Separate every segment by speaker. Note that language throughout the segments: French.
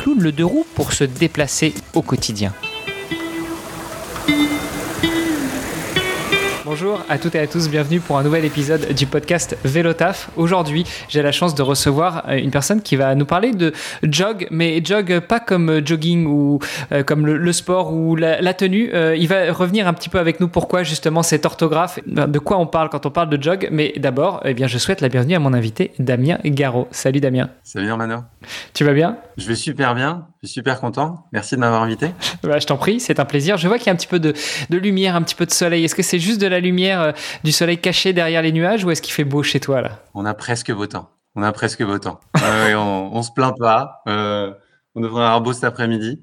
Speaker 1: bicloun, le deux roues pour se déplacer au quotidien. Bonjour à toutes et à tous, bienvenue pour un nouvel épisode du podcast Vélotaf. Aujourd'hui, j'ai la chance de recevoir euh, une personne qui va nous parler de jog, mais jog pas comme jogging ou euh, comme le, sport ou la, tenue. Euh, il va revenir un petit peu avec nous pourquoi justement cette orthographe, de quoi on parle quand on parle de jog. Mais d'abord, eh bien, je souhaite la bienvenue à mon invité Damien Garot. Salut Damien.
Speaker 2: Salut Mano.
Speaker 1: Tu vas bien?
Speaker 2: Je vais super bien. Je suis super content. Merci de m'avoir invité.
Speaker 1: Bah, je t'en prie, c'est un plaisir. Je vois qu'il y a un petit peu de, lumière, un petit peu de soleil. Est-ce que c'est juste de la lumière euh, du soleil caché derrière les nuages ou est-ce qu'il fait beau chez toi là?
Speaker 2: On a presque beau temps. On a presque beau temps. on, on se plaint pas. Euh, on devrait avoir beau cet après-midi.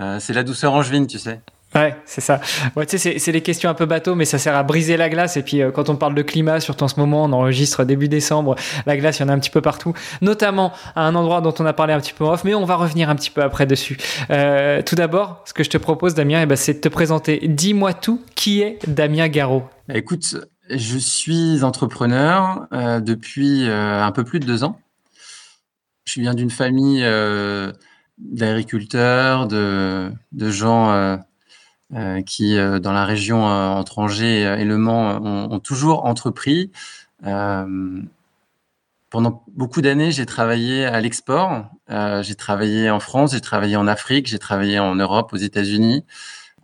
Speaker 2: Euh, c'est la douceur angevine, tu sais.
Speaker 1: Ouais, c'est ça. Ouais, tu sais, c'est les questions un peu bateau, mais ça sert à briser la glace. Et puis, euh, quand on parle de climat, surtout en ce moment, on enregistre début décembre, la glace, il y en a un petit peu partout, notamment à un endroit dont on a parlé un petit peu off, mais on va revenir un petit peu après dessus. Euh, tout d'abord, ce que je te propose, Damien, eh ben, c'est de te présenter. Dis-moi tout, qui est Damien Garot
Speaker 2: Écoute, je suis entrepreneur euh, depuis un peu plus de deux ans. Je viens d'une famille d'agriculteurs, de, de gens euh, qui, euh, dans la région euh, entre Angers et Le Mans, ont, toujours entrepris. pendant beaucoup d'années, j'ai travaillé à l'export. j'ai travaillé en France, j'ai travaillé en Afrique, j'ai travaillé en Europe, aux États-Unis,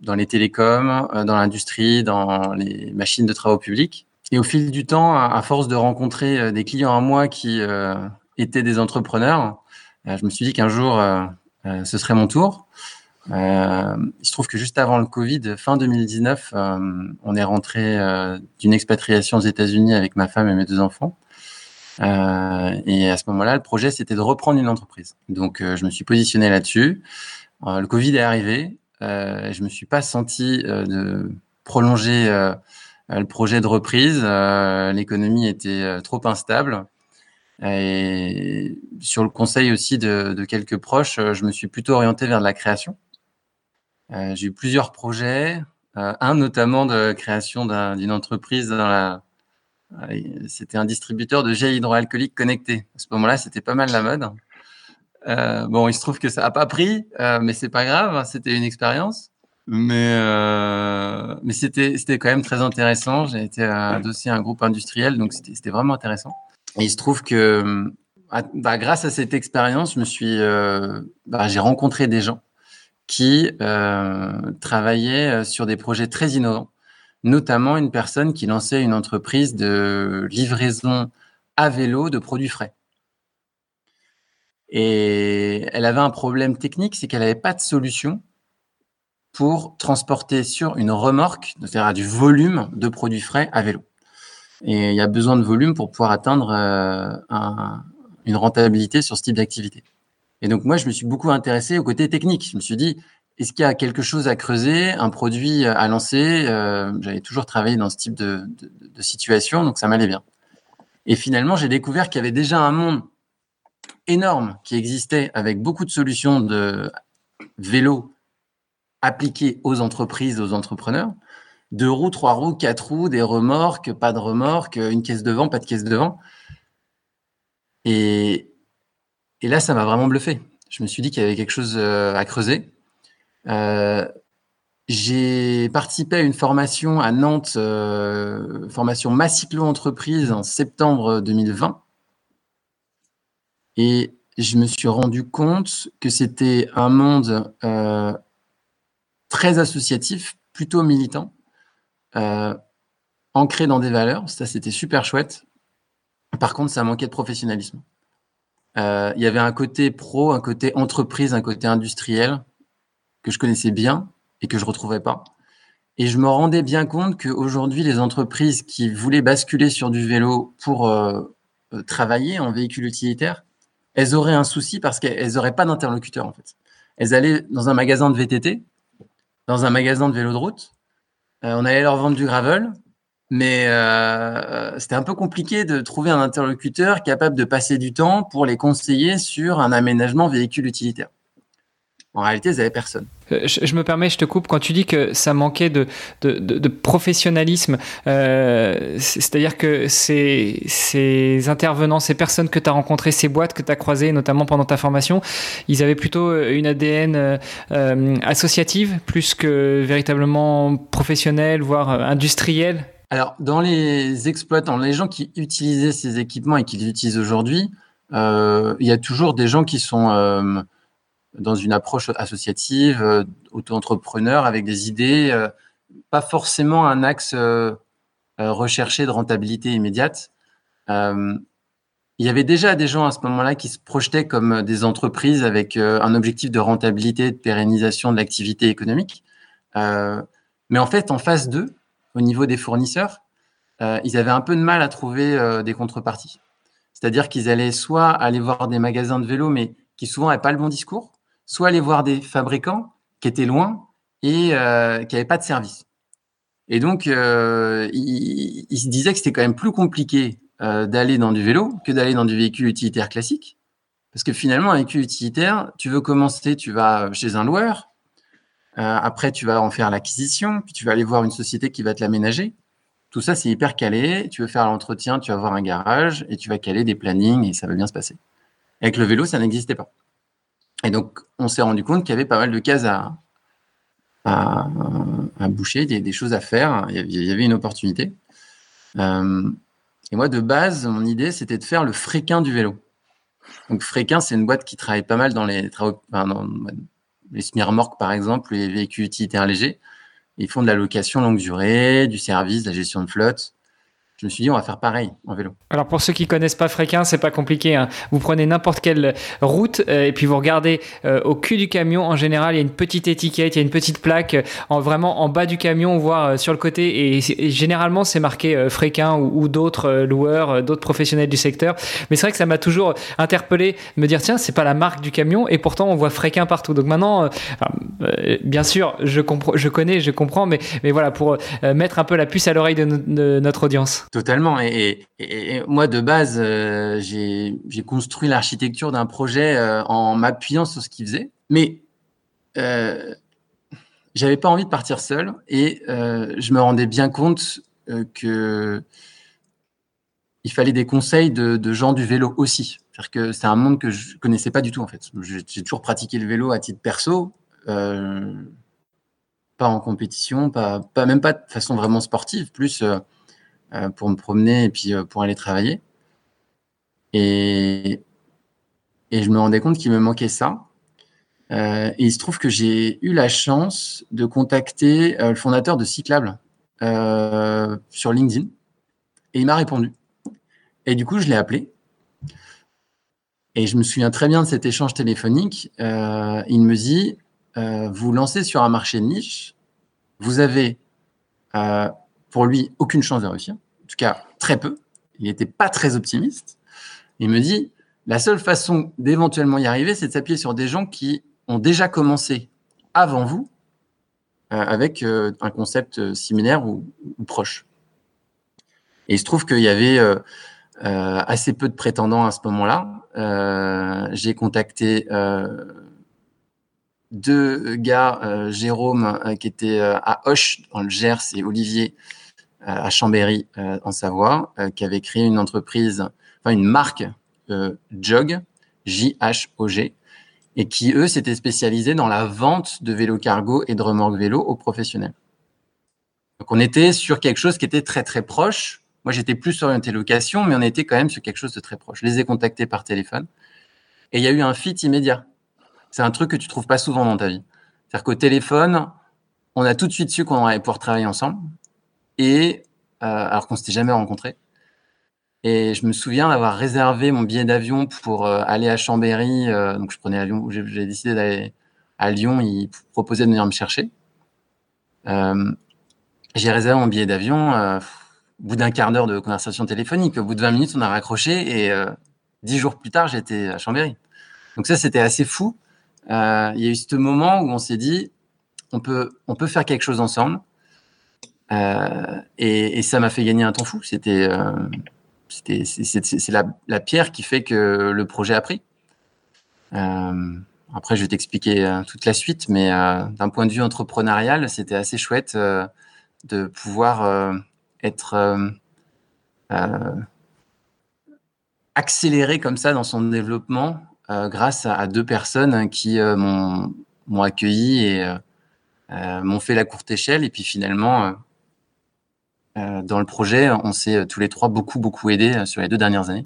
Speaker 2: dans les télécoms, dans l'industrie, dans les machines de travaux publics. Et au fil du temps, à, force de rencontrer des clients à moi qui étaient des entrepreneurs, je me suis dit qu'un jour, ce serait mon tour. Euh, il se trouve que juste avant le Covid, fin 2019, euh, on est rentré euh, d'une expatriation aux États-Unis avec ma femme et mes deux enfants. Euh, et à ce moment-là, le projet, c'était de reprendre une entreprise. Donc, je me suis positionné là-dessus. le Covid est arrivé. Euh, je me suis pas senti de prolonger le projet de reprise. L'économie était trop instable. Et sur le conseil aussi de, de quelques proches, je me suis plutôt orienté vers de la création. Euh, j'ai eu plusieurs projets, euh, un notamment de création d'une entreprise dans la, euh, c'était un distributeur de gel hydroalcoolique connecté. À ce moment-là, c'était pas mal la mode. Euh, bon, il se trouve que ça n'a pas pris, euh, mais c'est pas grave, hein, c'était une expérience. Mais, euh, mais c'était, c'était quand même très intéressant. J'ai été adossé à un groupe industriel, donc c'était, vraiment intéressant. Et il se trouve que bah, grâce à cette expérience, je me suis, bah, j'ai rencontré des gens qui euh, travaillait euh, sur des projets très innovants, notamment une personne qui lançait une entreprise de livraison à vélo de produits frais. Et elle avait un problème technique, c'est qu'elle n'avait pas de solution pour transporter sur une remorque, c'est-à-dire du volume de produits frais à vélo. Et il y a besoin de volume pour pouvoir atteindre euh, un, une rentabilité sur ce type d'activité. Et donc, moi, je me suis beaucoup intéressé au côté technique. Je me suis dit, est-ce qu'il y a quelque chose à creuser, un produit à lancer? Euh, J'avais toujours travaillé dans ce type de, situation, donc ça m'allait bien. Et finalement, j'ai découvert qu'il y avait déjà un monde énorme qui existait avec beaucoup de solutions de vélo appliquées aux entreprises, aux entrepreneurs. Deux roues, trois roues, quatre roues, des remorques, pas de remorques, une caisse devant, pas de caisse devant. Et, et là, ça m'a vraiment bluffé. Je me suis dit qu'il y avait quelque chose euh, à creuser. Euh, j'ai participé à une formation à Nantes, euh, formation Massiclo Entreprise en septembre 2020. Et je me suis rendu compte que c'était un monde très associatif, plutôt militant, ancré dans des valeurs. Ça, c'était super chouette. Par contre, ça manquait de professionnalisme. Euh, il y avait un côté pro, un côté entreprise, un côté industriel que je connaissais bien et que je retrouvais pas. Et je me rendais bien compte qu'aujourd'hui, les entreprises qui voulaient basculer sur du vélo pour euh, euh, travailler en véhicule utilitaire elles auraient un souci parce qu'elles n'auraient pas d'interlocuteur en fait. Elles allaient dans un magasin de VTT, dans un magasin de vélo de route, euh, on allait leur vendre du gravel, mais euh, c'était un peu compliqué de trouver un interlocuteur capable de passer du temps pour les conseiller sur un aménagement véhicule utilitaire. En réalité, ils n'avaient personne.
Speaker 1: Euh, je, me permets, je te coupe, quand tu dis que ça manquait de, de, professionnalisme, euh, c'est-à-dire que ces, ces, intervenants, ces personnes que tu as rencontrées, ces boîtes que tu as croisées, notamment pendant ta formation, ils avaient plutôt une ADN euh, associative plus que véritablement professionnelle, voire industrielle?
Speaker 2: Alors, dans les exploitants, les gens qui utilisaient ces équipements et qui les utilisent aujourd'hui, il y a toujours des gens qui sont dans une approche associative, euh, auto-entrepreneur, avec des idées, euh, pas forcément un axe euh, recherché de rentabilité immédiate. il y avait déjà des gens à ce moment-là qui se projetaient comme des entreprises avec un objectif de rentabilité, de pérennisation de l'activité économique. mais en fait, en phase 2, au niveau des fournisseurs, ils avaient un peu de mal à trouver des contreparties. C'est-à-dire qu'ils allaient soit aller voir des magasins de vélo, mais qui souvent n'avaient pas le bon discours, soit aller voir des fabricants qui étaient loin et euh, qui n'avaient pas de service. Et donc, euh, il, se disait que c'était quand même plus compliqué euh, d'aller dans du vélo que d'aller dans du véhicule utilitaire classique. Parce que finalement, un véhicule utilitaire, tu veux commencer, tu vas chez un loueur, après tu vas en faire l'acquisition, puis tu vas aller voir une société qui va te l'aménager. Tout ça, c'est hyper calé. Tu veux faire l'entretien, tu vas voir un garage et tu vas caler des plannings et ça va bien se passer. Avec le vélo, ça n'existait pas. Et donc, on s'est rendu compte qu'il y avait pas mal de cases à, à, boucher, des, choses à faire. Il y avait une opportunité. Euh, et moi, de base, mon idée, c'était de faire le fréquin du vélo. Donc, fréquin, c'est une boîte qui travaille pas mal dans les travaux, les semi-remorques, par exemple, les véhicules utilitaires légers. Ils font de la location longue durée, du service, de la gestion de flotte je me suis dit, on va faire pareil en vélo.
Speaker 1: Alors pour ceux qui connaissent pas Fréquin, c'est pas compliqué. Hein. Vous prenez n'importe quelle route euh, et puis vous regardez euh, au cul du camion. En général, il y a une petite étiquette, il y a une petite plaque euh, en vraiment en bas du camion, voire sur le côté. Et, généralement, c'est marqué Fréquin ou, d'autres loueurs, d'autres professionnels du secteur. Mais c'est vrai que ça m'a toujours interpellé, me dire tiens, c'est pas la marque du camion et pourtant on voit Fréquin partout. Donc maintenant, bien sûr, je je connais, je comprends, mais mais voilà pour mettre un peu la puce à l'oreille de notre audience.
Speaker 2: Totalement. Et, moi, de base, euh, j'ai construit l'architecture d'un projet euh, en m'appuyant sur ce qu'il faisait. Mais euh, j'avais pas envie de partir seul et euh, je me rendais bien compte que il fallait des conseils de, gens du vélo aussi. C'est un monde que je connaissais pas du tout en fait. J'ai toujours pratiqué le vélo à titre perso, pas en compétition, pas, même pas de façon vraiment sportive, plus pour me promener et puis euh, pour aller travailler. Et, et je me rendais compte qu'il me manquait ça. Euh, et il se trouve que j'ai eu la chance de contacter le fondateur de Cyclable sur LinkedIn. Et il m'a répondu. Et du coup, je l'ai appelé. Et je me souviens très bien de cet échange téléphonique. Euh, il me dit, euh, vous lancez sur un marché de niche, vous avez euh, pour lui aucune chance de réussir, en tout cas très peu. Il n'était pas très optimiste. Il me dit la seule façon d'éventuellement y arriver, c'est de s'appuyer sur des gens qui ont déjà commencé avant vous euh, avec euh, un concept euh, similaire ou, proche. Et il se trouve qu'il y avait assez peu de prétendants à ce moment-là. J'ai contacté deux gars, Jérôme qui était à Hoche dans le Gers et Olivier à Chambéry, euh, en Savoie, euh, qui avait créé une entreprise, enfin une marque euh, Jog, J-H-O-G, et qui, eux, s'étaient spécialisés dans la vente de vélos cargo et de remorques vélo aux professionnels. Donc, on était sur quelque chose qui était très, très proche. Moi, j'étais plus orienté location, mais on était quand même sur quelque chose de très proche. Je les ai contactés par téléphone et il y a eu un fit immédiat. C'est un truc que tu trouves pas souvent dans ta vie. C'est-à-dire qu'au téléphone, on a tout de suite su qu'on allait pouvoir travailler ensemble et euh, alors qu'on s'était jamais rencontrés. Et je me souviens d'avoir réservé mon billet d'avion pour euh, aller à Chambéry. Euh, donc je prenais l'avion. J'ai décidé d'aller à Lyon. Ils proposaient de venir me chercher. J'ai réservé mon billet d'avion. au bout d'un quart d'heure de conversation téléphonique, au bout de 20 minutes, on a raccroché et dix jours plus tard, j'étais à Chambéry. Donc ça, c'était assez fou. Euh, il y a eu ce moment où on s'est dit, on peut, on peut faire quelque chose ensemble. Euh, et, ça m'a fait gagner un temps fou. C'était, euh, c'est la, la, pierre qui fait que le projet a pris. après, je vais t'expliquer toute la suite, mais d'un point de vue entrepreneurial, c'était assez chouette de pouvoir être accéléré comme ça dans son développement euh, grâce à, deux personnes qui euh, m'ont accueilli et euh, m'ont fait la courte échelle. Et puis finalement, dans le projet, on s'est tous les trois beaucoup, beaucoup aidés sur les deux dernières années.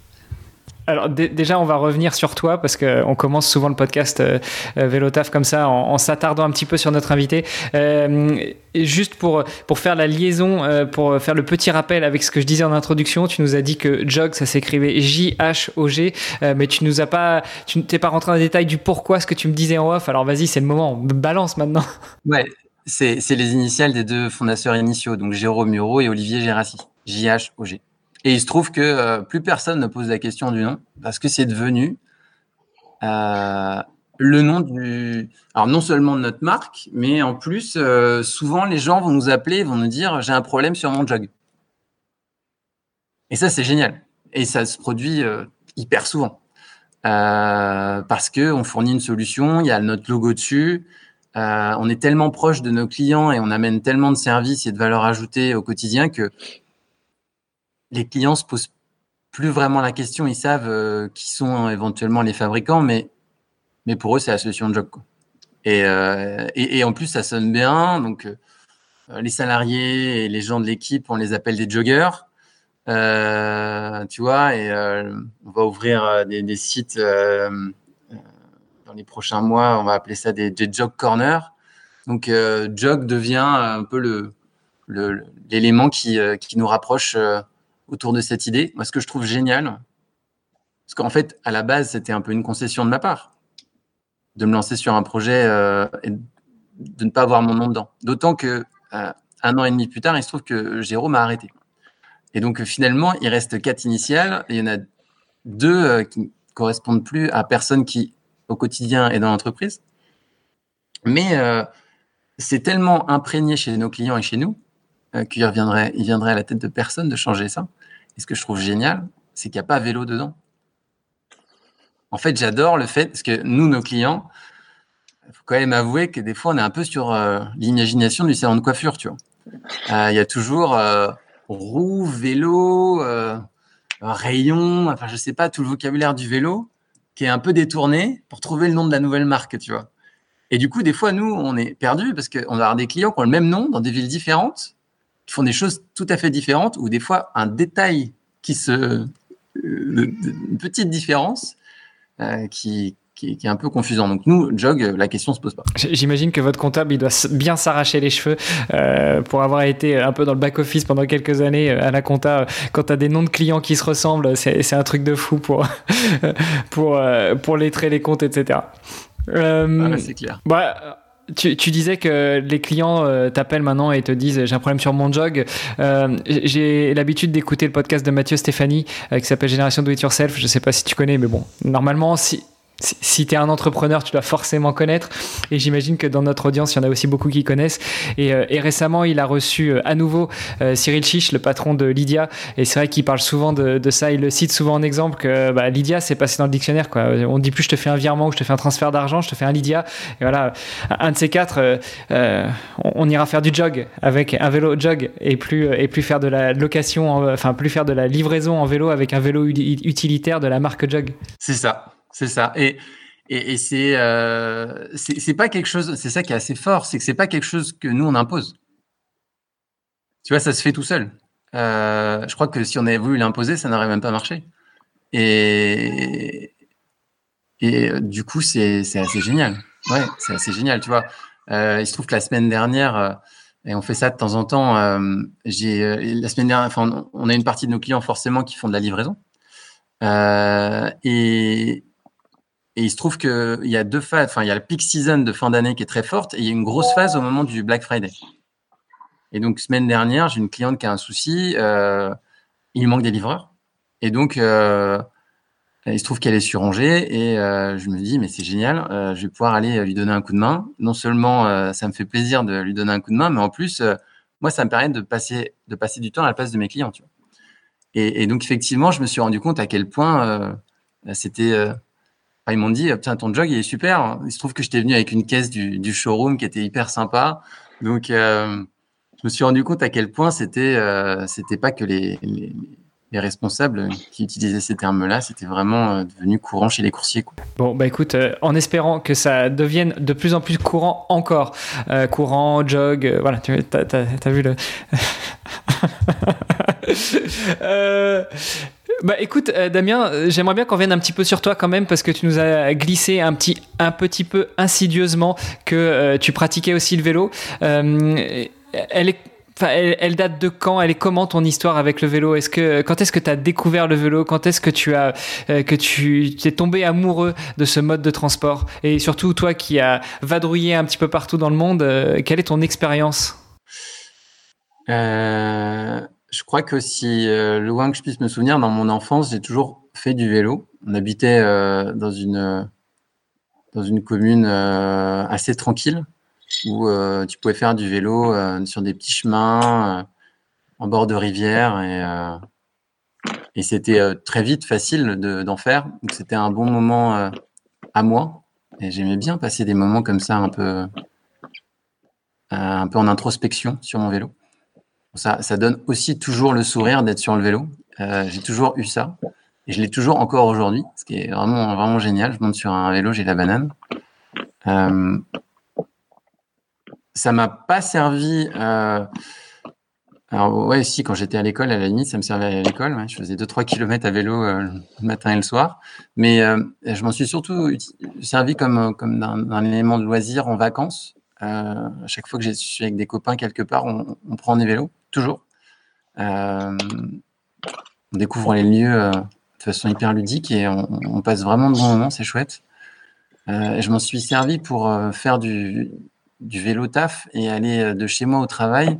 Speaker 1: Alors déjà, on va revenir sur toi parce qu'on commence souvent le podcast euh, euh, Vélotaf comme ça en, s'attardant un petit peu sur notre invité. Euh, juste pour, pour faire la liaison, pour faire le petit rappel avec ce que je disais en introduction, tu nous as dit que Jog, ça s'écrivait J-H-O-G, mais tu nous as pas, tu t'es pas rentré dans les détails du pourquoi ce que tu me disais en off. Alors vas-y, c'est le moment, balance maintenant.
Speaker 2: Ouais, c'est les initiales des deux fondateurs initiaux, donc Jérôme Muro et Olivier Gérassi. J-H-O-G. Et il se trouve que euh, plus personne ne pose la question du nom parce que c'est devenu euh, le nom du. Alors non seulement de notre marque, mais en plus, euh, souvent les gens vont nous appeler, vont nous dire j'ai un problème sur mon jog. Et ça c'est génial. Et ça se produit hyper souvent parce que on fournit une solution, il y a notre logo dessus. On est tellement proche de nos clients et on amène tellement de services et de valeur ajoutée au quotidien que les clients se posent plus vraiment la question. Ils savent euh, qui sont éventuellement les fabricants, mais, mais pour eux, c'est la solution de jog. Euh, et, et, en plus, ça sonne bien. Donc, euh, les salariés et les gens de l'équipe, on les appelle des joggers. tu vois, et on va ouvrir des, sites dans les prochains mois. On va appeler ça des, jog corners. Donc, jog devient un peu l'élément qui, qui, nous rapproche autour de cette idée. Moi, ce que je trouve génial, parce qu'en fait, à la base, c'était un peu une concession de ma part, de me lancer sur un projet euh, et de ne pas avoir mon nom dedans. D'autant que euh, un an et demi plus tard, il se trouve que Jérôme a arrêté. Et donc, finalement, il reste quatre initiales et il y en a deux euh, qui ne correspondent plus à personne qui, au quotidien, est dans l'entreprise. Mais c'est tellement imprégné chez nos clients et chez nous qu'il reviendrait, il viendrait à la tête de personne de changer ça. Et ce que je trouve génial, c'est qu'il n'y a pas vélo dedans. En fait, j'adore le fait, parce que nous, nos clients, il faut quand même avouer que des fois, on est un peu sur euh, l'imagination du salon de coiffure, tu vois. Euh, il y a toujours euh, roue, vélo, rayon, enfin, je sais pas, tout le vocabulaire du vélo qui est un peu détourné pour trouver le nom de la nouvelle marque, tu vois. Et du coup, des fois, nous, on est perdus parce qu'on va avoir des clients qui ont le même nom dans des villes différentes, qui font des choses tout à fait différentes, ou des fois un détail qui se, euh, une petite différence euh, qui, qui, est un peu confusant. Donc nous, Jog, la question se pose pas.
Speaker 1: J'imagine que votre comptable, il doit bien s'arracher les cheveux euh, pour avoir été un peu dans le back-office pendant quelques années à la compta. Quand tu as des noms de clients qui se ressemblent, c'est un truc de fou pour, pour, pour lettrer les comptes, etc.
Speaker 2: Ah, c'est clair.
Speaker 1: Bah, tu, disais que les clients euh, t'appellent maintenant et te disent j'ai un problème sur mon jog. Euh, j'ai l'habitude d'écouter le podcast de Mathieu Stéphanie euh, qui s'appelle Génération Do It Yourself. Je sais pas si tu connais, mais bon, normalement, si, si tu es un entrepreneur, tu dois forcément connaître. Et j'imagine que dans notre audience, il y en a aussi beaucoup qui connaissent. Et, euh, récemment, il a reçu euh, à nouveau euh, Cyril Chiche, le patron de Lydia. Et c'est vrai qu'il parle souvent de, ça. Il le cite souvent en exemple que bah, Lydia, c'est passé dans le dictionnaire. Quoi. On dit plus je te fais un virement ou je te fais un transfert d'argent, je te fais un Lydia. Et voilà, un de ces quatre, on, ira faire du jog avec un vélo jog et plus, et plus faire de la location, enfin plus faire de la livraison en vélo avec un vélo utilitaire de la marque Jog.
Speaker 2: C'est ça. C'est ça. Et, et, euh, c'est c'est pas quelque chose. C'est ça qui est assez fort, c'est que c'est pas quelque chose que nous on impose. Tu vois, ça se fait tout seul. Euh, je crois que si on avait voulu l'imposer, ça n'aurait même pas marché. Et, et du coup, c'est assez génial. Ouais, c'est assez génial. Tu vois, euh, il se trouve que la semaine dernière, et on fait ça de temps en temps. j'ai la semaine dernière, enfin, on a une partie de nos clients forcément qui font de la livraison. et, et il se trouve qu'il y a deux phases. Enfin, il y a le peak season de fin d'année qui est très forte et il y a une grosse phase au moment du Black Friday. Et donc, semaine dernière, j'ai une cliente qui a un souci. Euh, il manque des livreurs. Et donc, euh, il se trouve qu'elle est sur et je me dis mais c'est génial, je vais pouvoir aller lui donner un coup de main. Non seulement ça me fait plaisir de lui donner un coup de main, mais en plus moi ça me permet de passer de passer du temps à la place de mes clients. Et, donc effectivement je me suis rendu compte à quel point c'était ils m'ont dit, tiens, ton jog, il est super. Il se trouve que j'étais venu avec une caisse du, showroom qui était hyper sympa. Donc, euh, je me suis rendu compte à quel point c'était, euh, pas que les, les, les, responsables qui utilisaient ces termes-là, c'était vraiment euh, devenu courant chez les coursiers.
Speaker 1: Bon, bah écoute, euh, en espérant que ça devienne de plus en plus courant encore, courant, jog, voilà, tu as vu le. bah écoute, euh, Damien, euh, j'aimerais bien qu'on vienne un petit peu sur toi quand même parce que tu nous as glissé un petit, un petit peu insidieusement que euh, tu pratiquais aussi le vélo. Elle date de quand? Elle est comment ton histoire avec le vélo? Est-ce que quand est-ce que tu as découvert le vélo? Quand est-ce que tu as que tu t'es tombé amoureux de ce mode de transport? Et surtout toi qui as vadrouillé un petit peu partout dans le monde, quelle est ton expérience?
Speaker 2: Je crois que si euh, loin que je puisse me souvenir, dans mon enfance, j'ai toujours fait du vélo. On habitait euh, dans une dans une commune euh, assez tranquille où euh, tu pouvais faire du vélo euh, sur des petits chemins en bord de rivière et et c'était très vite facile d'en de, faire. Donc c'était un bon moment à moi et j'aimais bien passer des moments comme ça un peu un peu en introspection sur mon vélo. Ça, donne aussi toujours le sourire d'être sur le vélo. Euh, j'ai toujours eu ça. Et je l'ai toujours encore aujourd'hui, ce qui est vraiment, vraiment génial. Je monte sur un vélo, j'ai la banane. Euh, ça m'a pas servi. Euh... Alors, ouais, si, quand j'étais à l'école, à la limite, ça me servait à l'école. Je faisais 2-3 km à vélo euh, le matin et le soir. Mais je m'en suis surtout servi comme, comme élément de loisir en vacances. À chaque fois que je suis avec des copains quelque part, on, on prend des vélos toujours. Euh, on découvre les lieux euh, de façon hyper ludique et on, passe vraiment de bons moments, c'est chouette. Euh, je m'en suis servi pour faire du, vélo taf et aller de chez moi au travail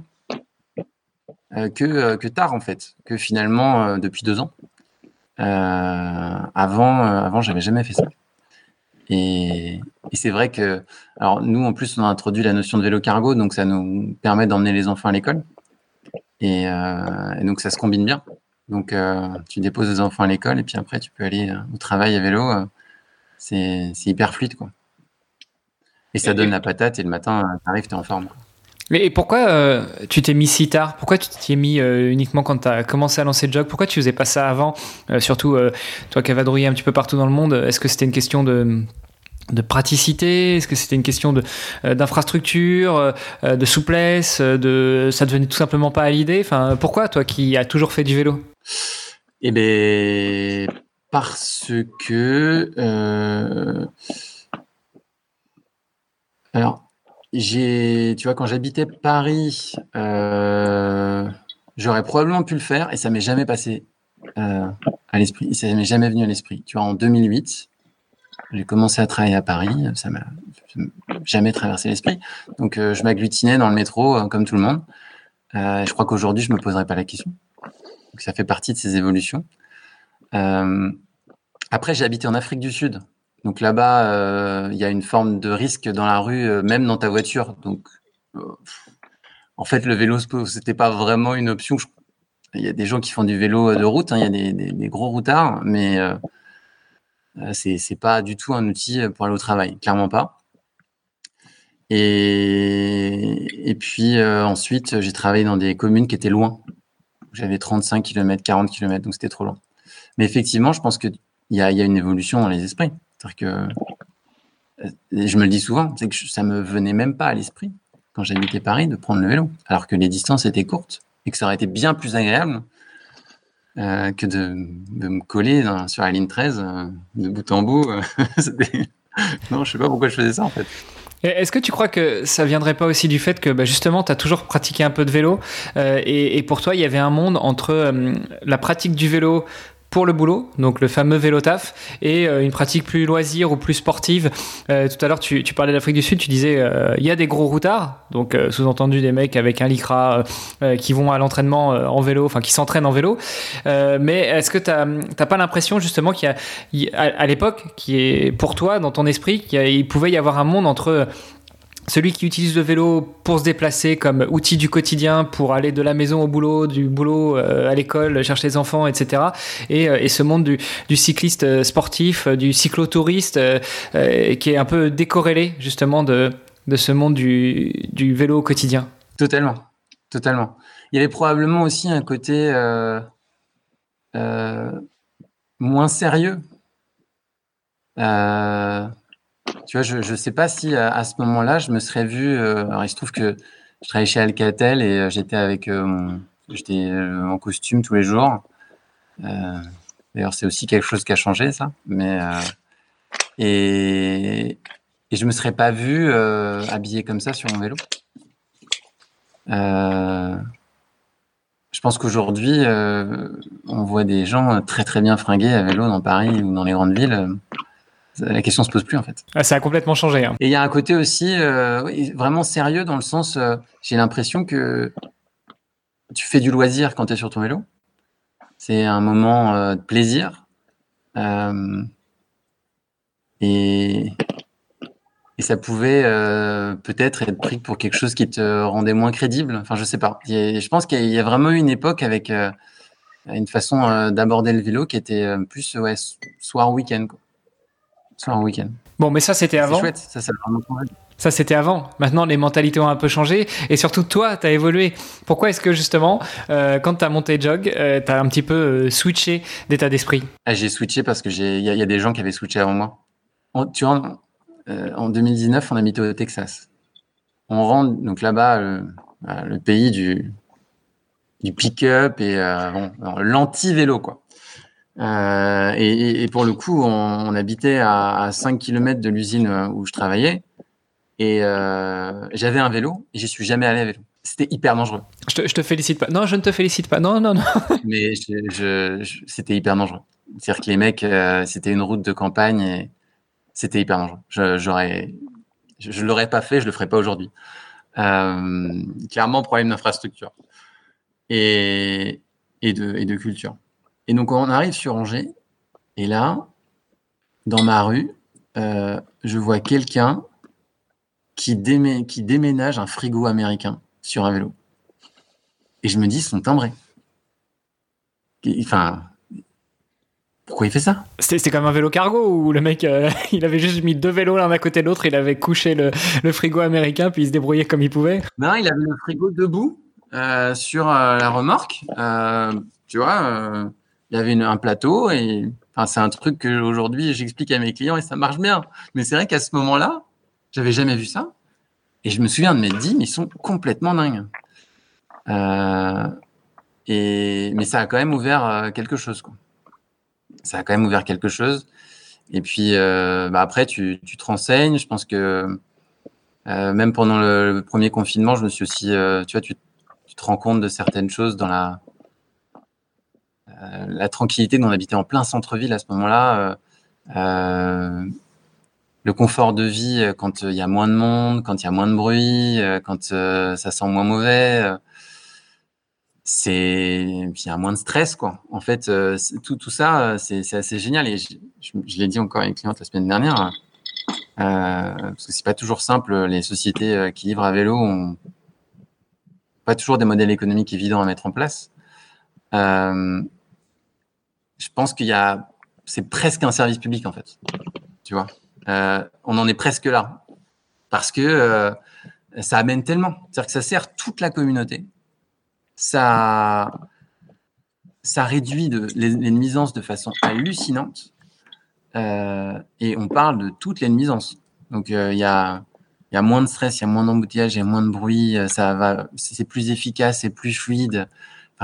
Speaker 2: que, que, tard en fait, que finalement depuis deux ans. avant, avant j'avais jamais fait ça. Et, et c'est vrai que, alors nous en plus on a introduit la notion de vélo cargo, donc ça nous permet d'emmener les enfants à l'école. Et, euh, et, donc ça se combine bien. Donc euh, tu déposes les enfants à l'école et puis après tu peux aller euh, au travail à vélo. C'est hyper fluide quoi. Et ça et donne et... la patate et le matin tu arrives, tu es en forme. Quoi.
Speaker 1: Mais et pourquoi euh, tu t'es mis si tard? Pourquoi tu t'y es mis euh, uniquement quand tu as commencé à lancer le jog Pourquoi tu faisais pas ça avant? Euh, Surtout toi qui as vadrouillé un petit peu partout dans le monde, est-ce que c'était une question de de praticité? Est-ce que c'était une question euh, d'infrastructure, euh, de souplesse, de ça devenait tout simplement pas à l'idée? Enfin, pourquoi toi qui as toujours fait du vélo?
Speaker 2: Eh ben parce que euh... alors j'ai tu vois quand j'habitais Paris, euh... j'aurais probablement pu le faire et ça m'est jamais passé euh, à l'esprit. Ça m'est jamais venu à l'esprit. Tu vois en 2008 j'ai commencé à travailler à Paris, ça m'a jamais traversé l'esprit. Donc, euh, je m'agglutinais dans le métro euh, comme tout le monde. Euh, je crois qu'aujourd'hui, je me poserai pas la question. Donc, ça fait partie de ces évolutions. Après, j'ai habité en Afrique du Sud. Donc là-bas, il y a une forme de risque dans la rue, même dans ta voiture. Donc, en fait, le vélo, c'était pas vraiment une option. Il y a des gens qui font du vélo de route, hein, il y a des, gros routards, mais c'est c'est pas du tout un outil pour aller au travail, clairement pas. Et, et puis euh, ensuite, j'ai travaillé dans des communes qui étaient loin. J'avais 35 km, 40 km, donc c'était trop loin. Mais effectivement, je pense qu'il y a, y a une évolution dans les esprits. C'est-à-dire que, euh, je me le dis souvent, c'est que ça me venait même pas à l'esprit quand j'habitais Paris de prendre le vélo, alors que les distances étaient courtes et que ça aurait été bien plus agréable euh, que de, me coller sur la ligne 13 euh, de bout en bout. non, je sais pas pourquoi je faisais ça en fait.
Speaker 1: Est-ce que tu crois que ça viendrait pas aussi du fait que bah, justement tu as toujours pratiqué un peu de vélo euh, et, pour toi il y avait un monde entre euh, la pratique du vélo pour le boulot, donc le fameux vélo taf, et euh, une pratique plus loisir ou plus sportive. Euh, tout à l'heure, tu, tu parlais d'Afrique du Sud, tu disais euh, il y a des gros routards, donc sous-entendu des mecs avec un lycra qui vont à l'entraînement en vélo, enfin qui s'entraînent en vélo. mais est-ce que tu n'as pas l'impression justement qu'il y a, à, l'époque, qui est pour toi, dans ton esprit, qu'il pouvait y avoir un monde entre celui qui utilise le vélo pour se déplacer comme outil du quotidien, pour aller de la maison au boulot, du boulot euh, à l'école, chercher les enfants, etc. Et, euh, et ce monde du, cycliste euh, sportif, du cyclotouriste, qui est un peu décorrélé justement de, de ce monde du, du vélo quotidien.
Speaker 2: Totalement, totalement. Il y avait probablement aussi un côté moins sérieux. Euh, tu vois, je ne sais pas si à, ce moment-là, je me serais vu. Euh, alors, il se trouve que je travaillais chez Alcatel et euh, j'étais avec euh, j'étais en costume tous les jours. D'ailleurs, c'est aussi quelque chose qui a changé, ça. Mais et, je me serais pas vu habillé comme ça sur mon vélo. je pense qu'aujourd'hui, on voit des gens très très bien fringués à vélo dans Paris ou dans les grandes villes la question se pose plus en fait.
Speaker 1: Ah, ça a complètement changé. Hein.
Speaker 2: Et il y a un côté aussi euh, vraiment sérieux dans le sens, euh, j'ai l'impression que tu fais du loisir quand tu es sur ton vélo. C'est un moment euh, de plaisir. et, et ça pouvait peut-être être pris pour quelque chose qui te rendait moins crédible. Enfin, je sais pas. je pense qu'il y, a vraiment eu une époque avec une façon d'aborder le vélo qui était plus ouais, soir week-end sur un week-end.
Speaker 1: Bon, mais ça, c'était avant.
Speaker 2: chouette, ça, ça
Speaker 1: Ça, c'était avant. Maintenant, les mentalités ont un peu changé. Et surtout, toi, tu as évolué. Pourquoi est-ce que, justement, euh, quand tu as monté Jog, euh, tu as un petit peu euh, switché d'état d'esprit?
Speaker 2: Ah, J'ai switché parce qu'il y, y, a des gens qui avaient switché avant moi. tu vois, en 2019, on habitait au Texas. On rentre, donc là-bas, le, pays du, du pick-up et bon, l'anti-vélo, quoi. Euh, et, et, pour le coup, on, on habitait à, à, 5 km de l'usine euh, où je travaillais. Et euh, j'avais un vélo et j'y suis jamais allé à vélo. C'était hyper dangereux.
Speaker 1: Je te, je te, félicite pas. Non, je ne te félicite pas. Non, non, non.
Speaker 2: Mais je, je, c'était hyper dangereux. C'est-à-dire que les mecs, euh, c'était une route de campagne et c'était hyper dangereux. J'aurais, je, je l'aurais pas fait, je le ferais pas aujourd'hui. Clairement, problème d'infrastructure et, et, de, et de culture. Et donc, on arrive sur Angers, et là, dans ma rue, euh, je vois quelqu'un qui, déménage un frigo américain sur un vélo. Et je me dis, ils sont timbrés. Enfin, pourquoi il fait ça?
Speaker 1: C'était comme un vélo cargo où le mec, euh, il avait juste mis deux vélos l'un à côté de l'autre, il avait couché le, frigo américain, puis il se débrouillait comme il pouvait.
Speaker 2: Non, il avait le frigo debout euh, sur la remorque. tu vois, il y avait un plateau et c'est un truc que aujourd'hui j'explique à mes clients et ça marche bien. Mais c'est vrai qu'à ce moment-là, j'avais jamais vu ça. Et je me souviens de mes mais ils sont complètement dingues. Euh, et, mais ça a quand même ouvert euh, quelque chose. Ça a quand même ouvert quelque chose. Et puis euh, bah après, tu, tu, te renseignes. Je pense que même pendant le, premier confinement, je me suis aussi, tu vois, tu, tu, te rends compte de certaines choses dans la, la tranquillité d'en habiter en plein centre-ville à ce moment-là, euh, euh, le confort de vie quand il y a moins de monde, quand il y a moins de bruit, quand ça sent moins mauvais c'est il y a moins de stress quoi. En fait tout, tout ça c'est assez génial. Et je, l'ai dit encore à une cliente la semaine dernière euh, parce que c'est pas toujours simple les sociétés qui livrent à vélo ont pas toujours des modèles économiques évidents à mettre en place. Euh, je pense qu'il y a, c'est presque un service public en fait. Tu vois, euh, on en est presque là. Parce que euh, ça amène tellement, c'est-à-dire que ça sert toute la communauté, ça, ça réduit de, les, nuisances de façon hallucinante. Euh, et on parle de toutes les nuisances. Donc il y a il y a moins de stress, il y a moins d'embouteillage, il y a moins de bruit, ça va, c'est plus efficace, c'est plus fluide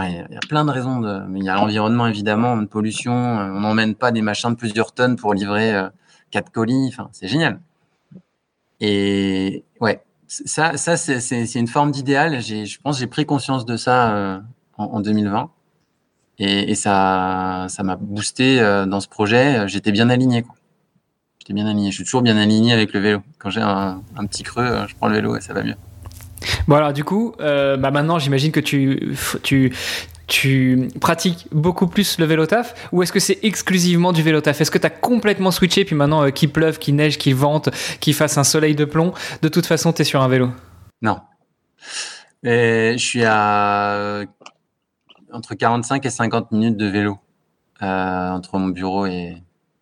Speaker 2: il y, a plein de raisons. De, il y a l'environnement évidemment, de pollution. Euh, on n'emmène pas des machins de plusieurs tonnes pour livrer euh, quatre colis. Enfin, c'est génial. Et ouais, ça, ça c'est une forme d'idéal. Je pense j'ai pris conscience de ça euh, en, en, 2020. Et, ça, ça m'a boosté dans ce projet. J'étais bien aligné. J'étais bien aligné. Je suis toujours bien aligné avec le vélo. Quand j'ai un, petit creux, je prends le vélo et ça va mieux.
Speaker 1: Bon alors du coup, euh, bah maintenant j'imagine que tu, tu, tu pratiques beaucoup plus le vélo taf ou est-ce que c'est exclusivement du vélo taf? Est-ce que tu as complètement switché puis maintenant euh, qu'il pleuve, qu'il neige, qu'il vente, qu'il fasse un soleil de plomb, de toute façon tu es sur un vélo?
Speaker 2: Non. je suis à entre 45 et 50 minutes de vélo euh, entre mon bureau et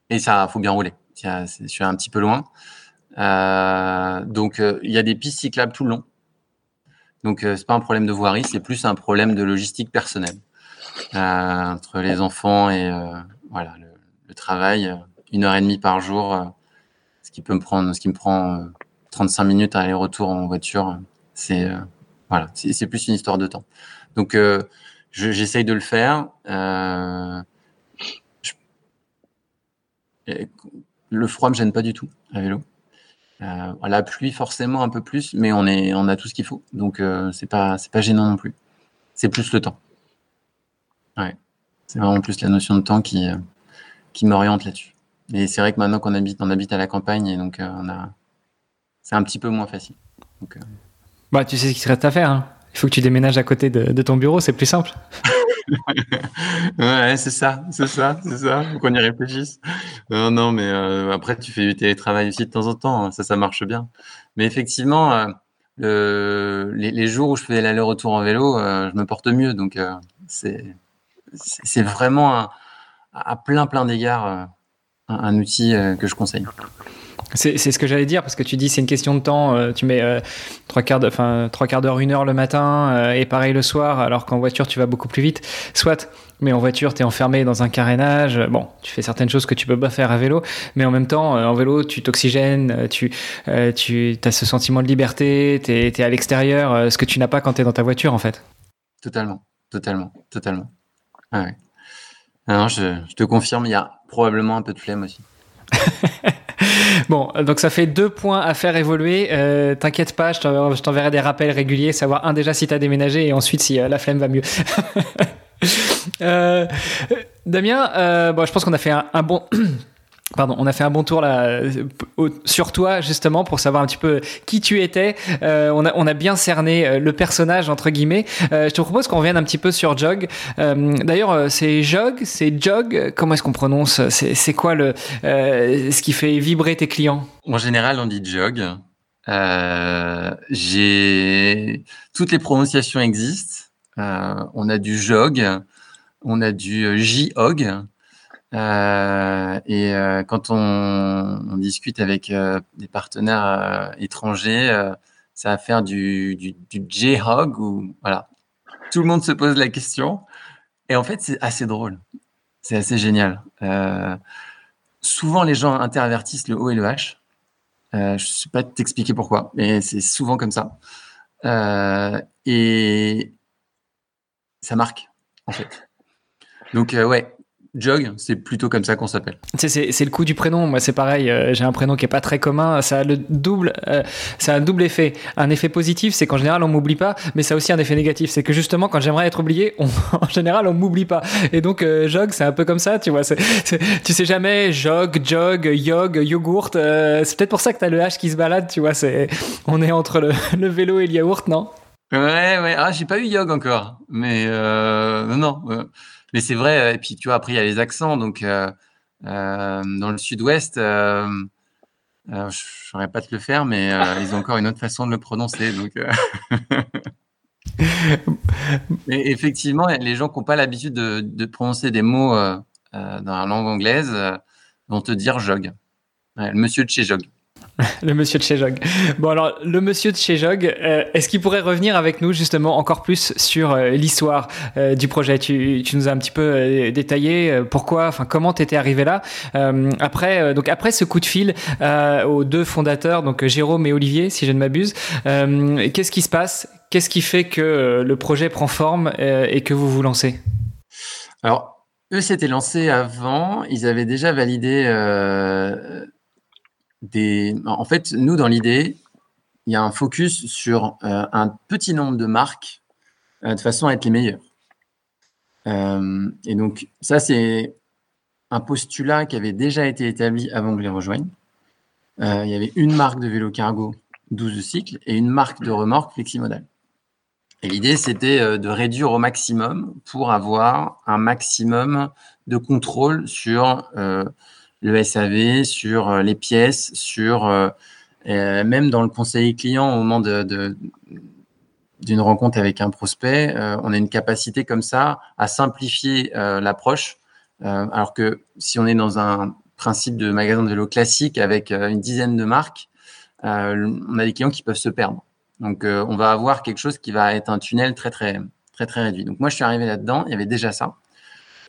Speaker 2: et ça faut bien rouler. Je suis un petit peu loin. donc il y a des pistes cyclables tout le long. Donc, euh, c'est pas un problème de voirie, c'est plus un problème de logistique personnelle euh, entre les enfants et euh, voilà le, travail. Une heure et demie par jour, ce qui peut me prendre, ce qui me prend 35 minutes à aller-retour en voiture, c'est voilà, c'est plus une histoire de temps. Donc, j'essaye de le faire. le froid me gêne pas du tout à vélo. Euh, la pluie forcément un peu plus, mais on est, on a tout ce qu'il faut, donc euh, c'est pas, c'est pas gênant non plus. C'est plus le temps. Ouais, c'est vraiment plus la notion de temps qui, euh, qui m'oriente là-dessus. Et c'est vrai que maintenant qu'on habite, on habite à la campagne, et donc on a, c'est un petit peu moins facile.
Speaker 1: bah, tu sais ce qu'il serait à faire. Hein. Il faut que tu déménages à côté de, de ton bureau, c'est plus simple.
Speaker 2: ouais, c'est ça, c'est ça, c'est ça. Faut qu'on y réfléchisse. Non, non, mais euh, après, tu fais du télétravail aussi de temps en temps. Hein. Ça, ça marche bien. Mais effectivement, euh, les, jours où je fais l'aller-retour en vélo, euh, je me porte mieux. Donc, c'est, c'est vraiment à plein, plein d'égards un, outil que je conseille.
Speaker 1: C'est ce que j'allais dire parce que tu dis c'est une question de temps. Euh, tu mets euh, trois quarts, enfin trois quarts d'heure, une heure le matin euh, et pareil le soir, alors qu'en voiture tu vas beaucoup plus vite. Soit, mais en voiture tu es enfermé dans un carénage. Bon, tu fais certaines choses que tu peux pas faire à vélo, mais en même temps en vélo tu t'oxygènes, tu tu as ce sentiment de liberté, tu es, à l'extérieur, ce que tu n'as pas quand tu es dans ta voiture en fait.
Speaker 2: Totalement, totalement, totalement. Ah ouais. Alors, je, te confirme, il y a probablement un peu de flemme aussi.
Speaker 1: bon, donc ça fait deux points à faire évoluer. Euh, t'inquiète pas, je t'enverrai des rappels réguliers, savoir un déjà si t'as déménagé et ensuite si euh, la flemme va mieux. Euh, Damien, je pense qu'on a fait un bon Pardon, on a fait un bon tour là sur toi justement pour savoir un petit peu qui tu étais. Euh, on, a, on a bien cerné euh, le personnage entre guillemets. Euh, je te propose qu'on revienne un petit peu sur Jog. D'ailleurs, c'est Jog, c'est Jog. Comment est-ce qu'on prononce? C'est quoi le ce qui fait vibrer tes clients?
Speaker 2: En général, on dit Jog. J'ai toutes les prononciations existent. on a du Jog, on a du J-Hog. Euh, et euh, quand on, discute avec euh, des partenaires étrangers, ça va faire du, du, du J-Hog ou voilà. Tout le monde se pose la question. Et en fait, c'est assez drôle. C'est assez génial. souvent, les gens intervertissent le O et le H. je ne sais pas t'expliquer pourquoi, mais c'est souvent comme ça. et ça marque, en fait. Donc, ouais, Jog, c'est plutôt comme ça qu'on s'appelle.
Speaker 1: C'est le coup du prénom. Moi, c'est pareil. Euh, j'ai un prénom qui est pas très commun. Ça a le double, euh, ça a un double effet. Un effet positif, c'est qu'en général, on m'oublie pas, mais ça a aussi un effet négatif. C'est que justement, quand j'aimerais être oublié, en général, on m'oublie pas. Et donc, euh, Jog, c'est un peu comme ça, tu vois. tu sais jamais, Jog, Jog, Yog, Yogourt. c'est peut-être pour ça que tu as le H qui se balade, tu vois. C'est, on est entre le, le vélo et le yaourt, non?
Speaker 2: Ouais, ouais. Ah, j'ai pas eu Yog encore, mais non, non. Mais c'est vrai, et puis tu vois, après, il y a les accents. Donc, euh, euh, dans le sud-ouest, euh, je ne saurais pas te le faire, mais ils ont encore une autre façon de le prononcer. Donc, effectivement, les gens qui n'ont pas l'habitude de, prononcer des mots dans la langue anglaise vont te dire jog. le monsieur de chez Jog.
Speaker 1: le monsieur de chez Jog. Bon alors, le monsieur de chez Jog, euh, est-ce qu'il pourrait revenir avec nous justement encore plus sur euh, l'histoire euh, du projet? Tu, tu, nous as un petit peu détaillé pourquoi, enfin comment t'étais arrivé là. après, donc après ce coup de fil aux deux fondateurs, donc Jérôme et Olivier, si je ne m'abuse, qu'est-ce qui se passe? Qu'est-ce qui fait que le projet prend forme et que vous vous lancez?
Speaker 2: Alors, eux s'étaient lancés avant. Ils avaient déjà validé en fait, nous, dans l'idée, il y a un focus sur euh, un petit nombre de marques euh, de façon à être les meilleurs. et donc, ça, c'est un postulat qui avait déjà été établi avant que je les rejoigne. il y avait une marque de vélo cargo 12 cycles et une marque de remorque fleximodale. Et l'idée, c'était de réduire au maximum pour avoir un maximum de contrôle sur le SAV, sur les pièces, sur même dans le conseil client au moment d'une rencontre avec un prospect, on a une capacité comme ça à simplifier l'approche. alors que si on est dans un principe de magasin de vélo classique avec une dizaine de marques, on a des clients qui peuvent se perdre. Donc, on va avoir quelque chose qui va être un tunnel très, très, très, très réduit. Donc, moi, je suis arrivé là-dedans, il y avait déjà ça.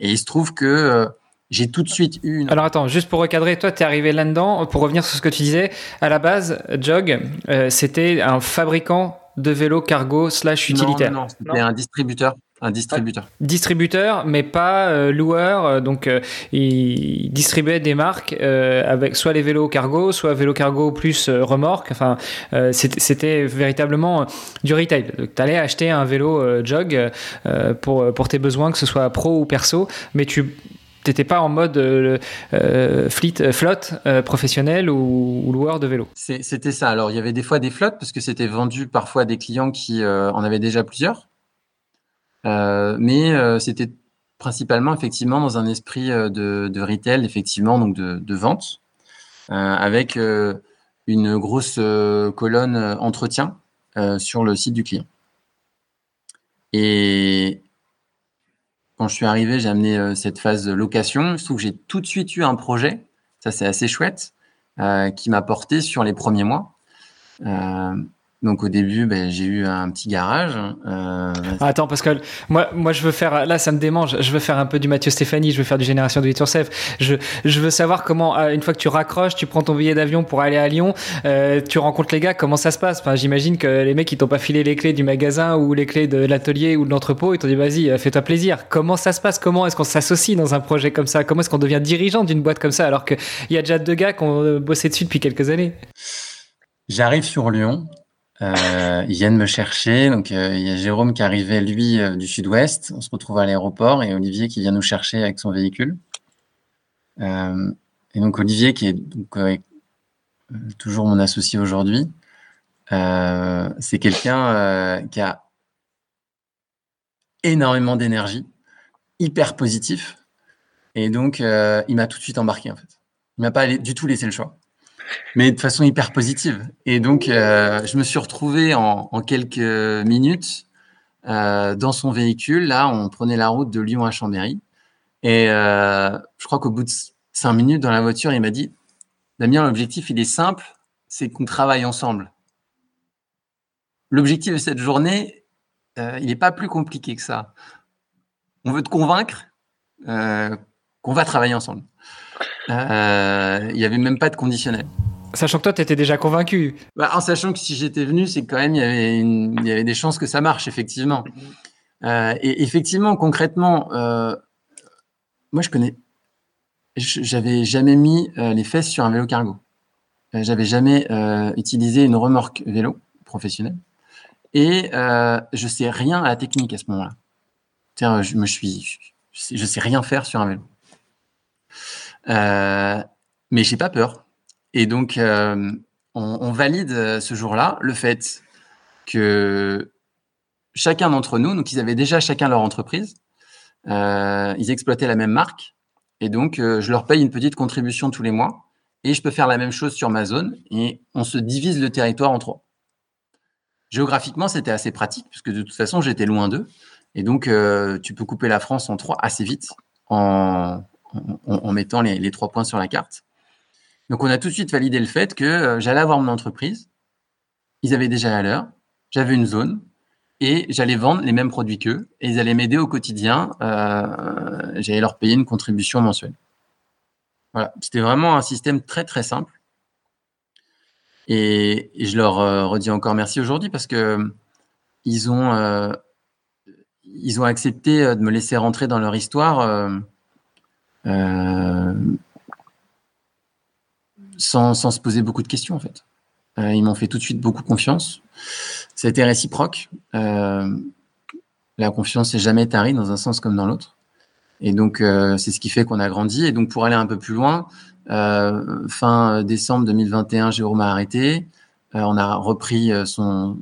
Speaker 2: Et il se trouve que j'ai tout de suite eu une...
Speaker 1: Alors attends, juste pour recadrer, toi, tu es arrivé là-dedans, pour revenir sur ce que tu disais, à la base, Jog, euh, c'était un fabricant de vélos cargo slash utilitaire.
Speaker 2: Non, non, c'était un distributeur. Un distributeur.
Speaker 1: Distributeur, mais pas euh, loueur. Euh, donc, il distribuait des marques avec soit les vélos cargo, soit vélos cargo plus remorque. Enfin, c'était véritablement du retail. Tu allais acheter un vélo jog pour, pour tes besoins, que ce soit pro ou perso, mais tu t'étais pas en mode euh, euh, euh, flotte professionnelle ou, loueur de vélo.
Speaker 2: C'était ça. Alors, il y avait des fois des flottes parce que c'était vendu parfois à des clients qui en avaient déjà plusieurs. mais c'était principalement effectivement dans un esprit de, retail, effectivement, donc de, de vente, avec une grosse colonne entretien sur le site du client. Et, quand je suis arrivé, j'ai amené euh, cette phase de location. Je trouve que j'ai tout de suite eu un projet, ça c'est assez chouette, euh, qui m'a porté sur les premiers mois. Donc au début, ben, j'ai eu un petit garage. Euh...
Speaker 1: Attends, parce que moi, moi, je veux faire. Là, ça me démange. Je veux faire un peu du Mathieu Stéphanie. Je veux faire du Génération de Yourself. Je, je veux savoir comment, euh, une fois que tu raccroches, tu prends ton billet d'avion pour aller à Lyon, euh, tu rencontres les gars. Comment ça se passe? Enfin, J'imagine que les mecs, ils t'ont pas filé les clés du magasin ou les clés de l'atelier ou de l'entrepôt. Ils t'ont dit, vas-y, euh, fais-toi plaisir. Comment ça se passe? Comment est-ce qu'on s'associe dans un projet comme ça? Comment est-ce qu'on devient dirigeant d'une boîte comme ça? Alors qu'il y a déjà deux gars qui ont bossé dessus depuis quelques années
Speaker 2: J'arrive sur Lyon. Euh, ils viennent me chercher. Donc, euh, il y a Jérôme qui arrivait, lui, euh, du sud-ouest. On se retrouve à l'aéroport et Olivier qui vient nous chercher avec son véhicule. Euh, et donc, Olivier, qui est toujours mon associé aujourd'hui, c'est quelqu'un qui a énormément d'énergie, hyper positif. Et donc, il m'a tout de suite embarqué, en fait. Il m'a pas du tout laissé le choix mais de façon hyper positive. Et donc, euh, je me suis retrouvé en, quelques minutes euh, dans son véhicule. Là, on prenait la route de Lyon à Chambéry. Et euh, je crois qu'au bout de cinq minutes dans la voiture, il m'a dit Damien, l'objectif, il est simple c'est qu'on travaille ensemble. L'objectif de cette journée, il n'est pas plus compliqué que ça. On veut te convaincre qu'on va travailler ensemble. Euh, il n'y avait même pas de conditionnel.
Speaker 1: Sachant que toi, tu étais déjà convaincu.
Speaker 2: Bah, en sachant que si j'étais venu, c'est quand même, il y, avait il y avait des chances que ça marche, effectivement. Euh, et effectivement, concrètement, euh, moi, je connais. J'avais jamais mis les fesses sur un vélo cargo. J'avais jamais utilisé une remorque vélo professionnelle. Et je sais rien à la technique à ce moment-là. Je me suis, je sais rien faire sur un vélo. Euh, mais j'ai pas peur. Et donc, euh, on, valide euh, ce jour-là le fait que chacun d'entre nous, donc ils avaient déjà chacun leur entreprise, ils exploitaient la même marque, et donc je leur paye une petite contribution tous les mois, et je peux faire la même chose sur ma zone, et on se divise le territoire en trois. Géographiquement, c'était assez pratique, puisque de toute façon, j'étais loin d'eux, et donc tu peux couper la France en trois assez vite, en, en, mettant les, trois points sur la carte. Donc, on a tout de suite validé le fait que euh, j'allais avoir mon entreprise, ils avaient déjà la leur, j'avais une zone, et j'allais vendre les mêmes produits qu'eux, et ils allaient m'aider au quotidien, euh, j'allais leur payer une contribution mensuelle. Voilà, c'était vraiment un système très très simple. Et, je leur euh, redis encore merci aujourd'hui parce que ils ont, ils ont accepté de me laisser rentrer dans leur histoire sans, sans, se poser beaucoup de questions en fait. Euh, ils m'ont fait tout de suite beaucoup confiance. Été réciproque. Euh, La confiance n'est jamais tarie dans un sens comme dans l'autre. Et donc, euh, c'est ce qui fait qu'on a grandi. Et donc, pour aller un peu plus loin, euh, fin décembre 2021, Jérôme a arrêté. Euh, on a repris son,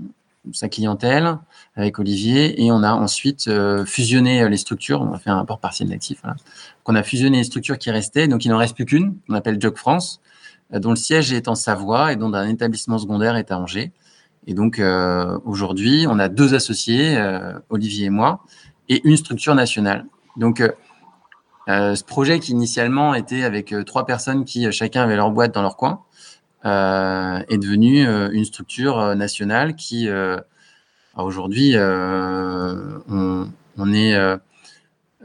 Speaker 2: sa clientèle avec Olivier et on a ensuite fusionné les structures. On a fait un rapport partiel d'actifs. Voilà. on a fusionné les structures qui restaient. Donc, il n'en reste plus qu'une, qu'on appelle Jog France, dont le siège est en Savoie et dont un établissement secondaire est à Angers. Et donc, aujourd'hui, on a deux associés, Olivier et moi, et une structure nationale. Donc, euh, euh, ce projet qui initialement était avec euh, trois personnes qui chacun avait leur boîte dans leur coin est devenu une structure nationale qui aujourd'hui on, est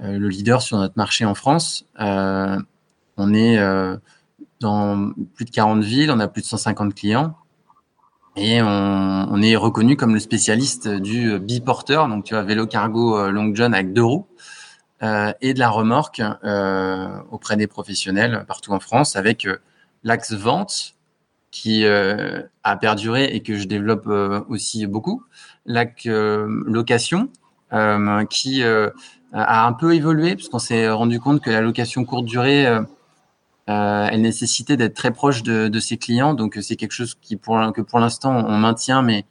Speaker 2: le leader sur notre marché en France. on est dans plus de 40 villes, on a plus de 150 clients. Et on, on, est reconnu comme le spécialiste du biporteur, donc tu vois, vélo cargo long john avec deux roues. Euh, et de la remorque euh, auprès des professionnels partout en France avec euh, l'axe vente qui a perduré et que je développe aussi beaucoup, l'axe location qui a un peu évolué puisqu'on s'est rendu compte que la location courte durée elle nécessitait d'être très proche de, de, ses clients. Donc, c'est quelque chose qui, pour, que pour l'instant, on maintient, mais,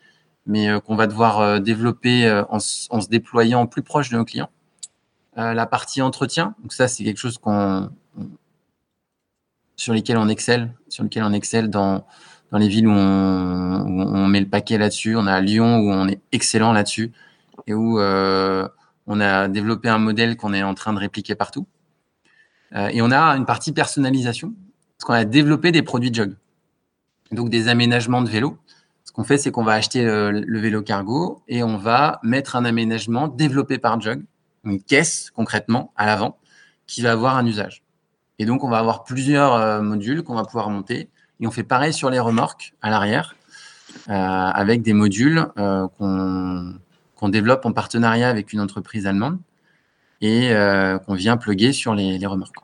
Speaker 2: mais qu'on va devoir développer en, en, se déployant plus proche de nos clients. Euh, la partie entretien. Donc ça, c'est quelque chose qu'on sur lesquels on excelle, sur lequel on excelle dans, dans les villes où on, met le paquet là-dessus. On a Lyon où on est excellent là-dessus et où euh, on a développé un modèle qu'on est en train de répliquer partout. Euh, et on a une partie personnalisation, parce qu'on a développé des produits jog, donc des aménagements de vélo. Ce qu'on fait, c'est qu'on va acheter le vélo cargo et on va mettre un aménagement développé par Jog une caisse concrètement à l'avant qui va avoir un usage. Et donc, on va avoir plusieurs euh, modules qu'on va pouvoir monter. Et on fait pareil sur les remorques à l'arrière avec des modules euh, qu'on développe en partenariat avec une entreprise allemande et qu'on vient plugger sur les, remorques.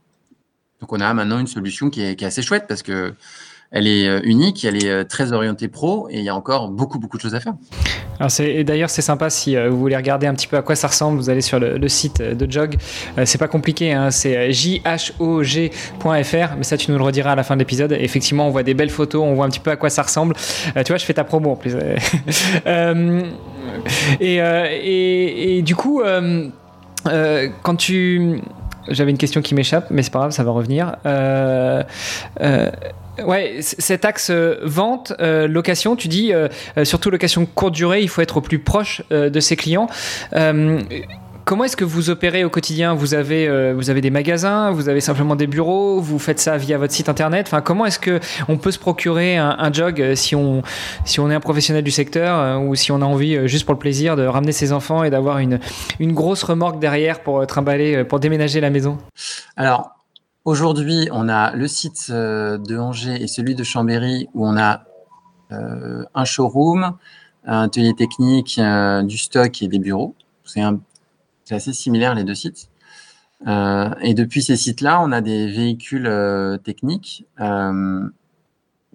Speaker 2: Donc, on a maintenant une solution qui est assez chouette parce que elle est euh, unique, elle est euh, très orientée pro et il y a encore beaucoup, beaucoup de choses à faire.
Speaker 1: D'ailleurs, c'est sympa si euh, vous voulez regarder un petit peu à quoi ça ressemble, vous allez sur le, site de Jog. c'est pas compliqué, hein, c'est jhog.fr, mais ça, tu nous le rediras à la fin de l'épisode. Effectivement, on voit des belles photos, on voit un petit peu à quoi ça ressemble. tu vois, je fais ta promo en plus. et, et, et, du coup, quand tu. J'avais une question qui m'échappe, mais c'est pas grave, ça va revenir. Ouais, cet axe euh, vente, euh, location, tu dis euh, surtout location courte durée, il faut être au plus proche de ses clients. Comment est-ce que vous opérez au quotidien? Vous avez, vous avez des magasins, vous avez simplement des bureaux, vous faites ça via votre site internet? Enfin, comment est-ce que on peut se procurer un, jog si on, si on est un professionnel du secteur ou si on a envie juste pour le plaisir de ramener ses enfants et d'avoir une, une grosse remorque derrière pour trimballer, pour déménager la maison?
Speaker 2: Alors, Aujourd'hui, on a le site euh, de Angers et celui de Chambéry où on a euh, un showroom, un atelier technique, euh, du stock et des bureaux. C'est assez similaire les deux sites. et depuis ces sites-là, on a des véhicules techniques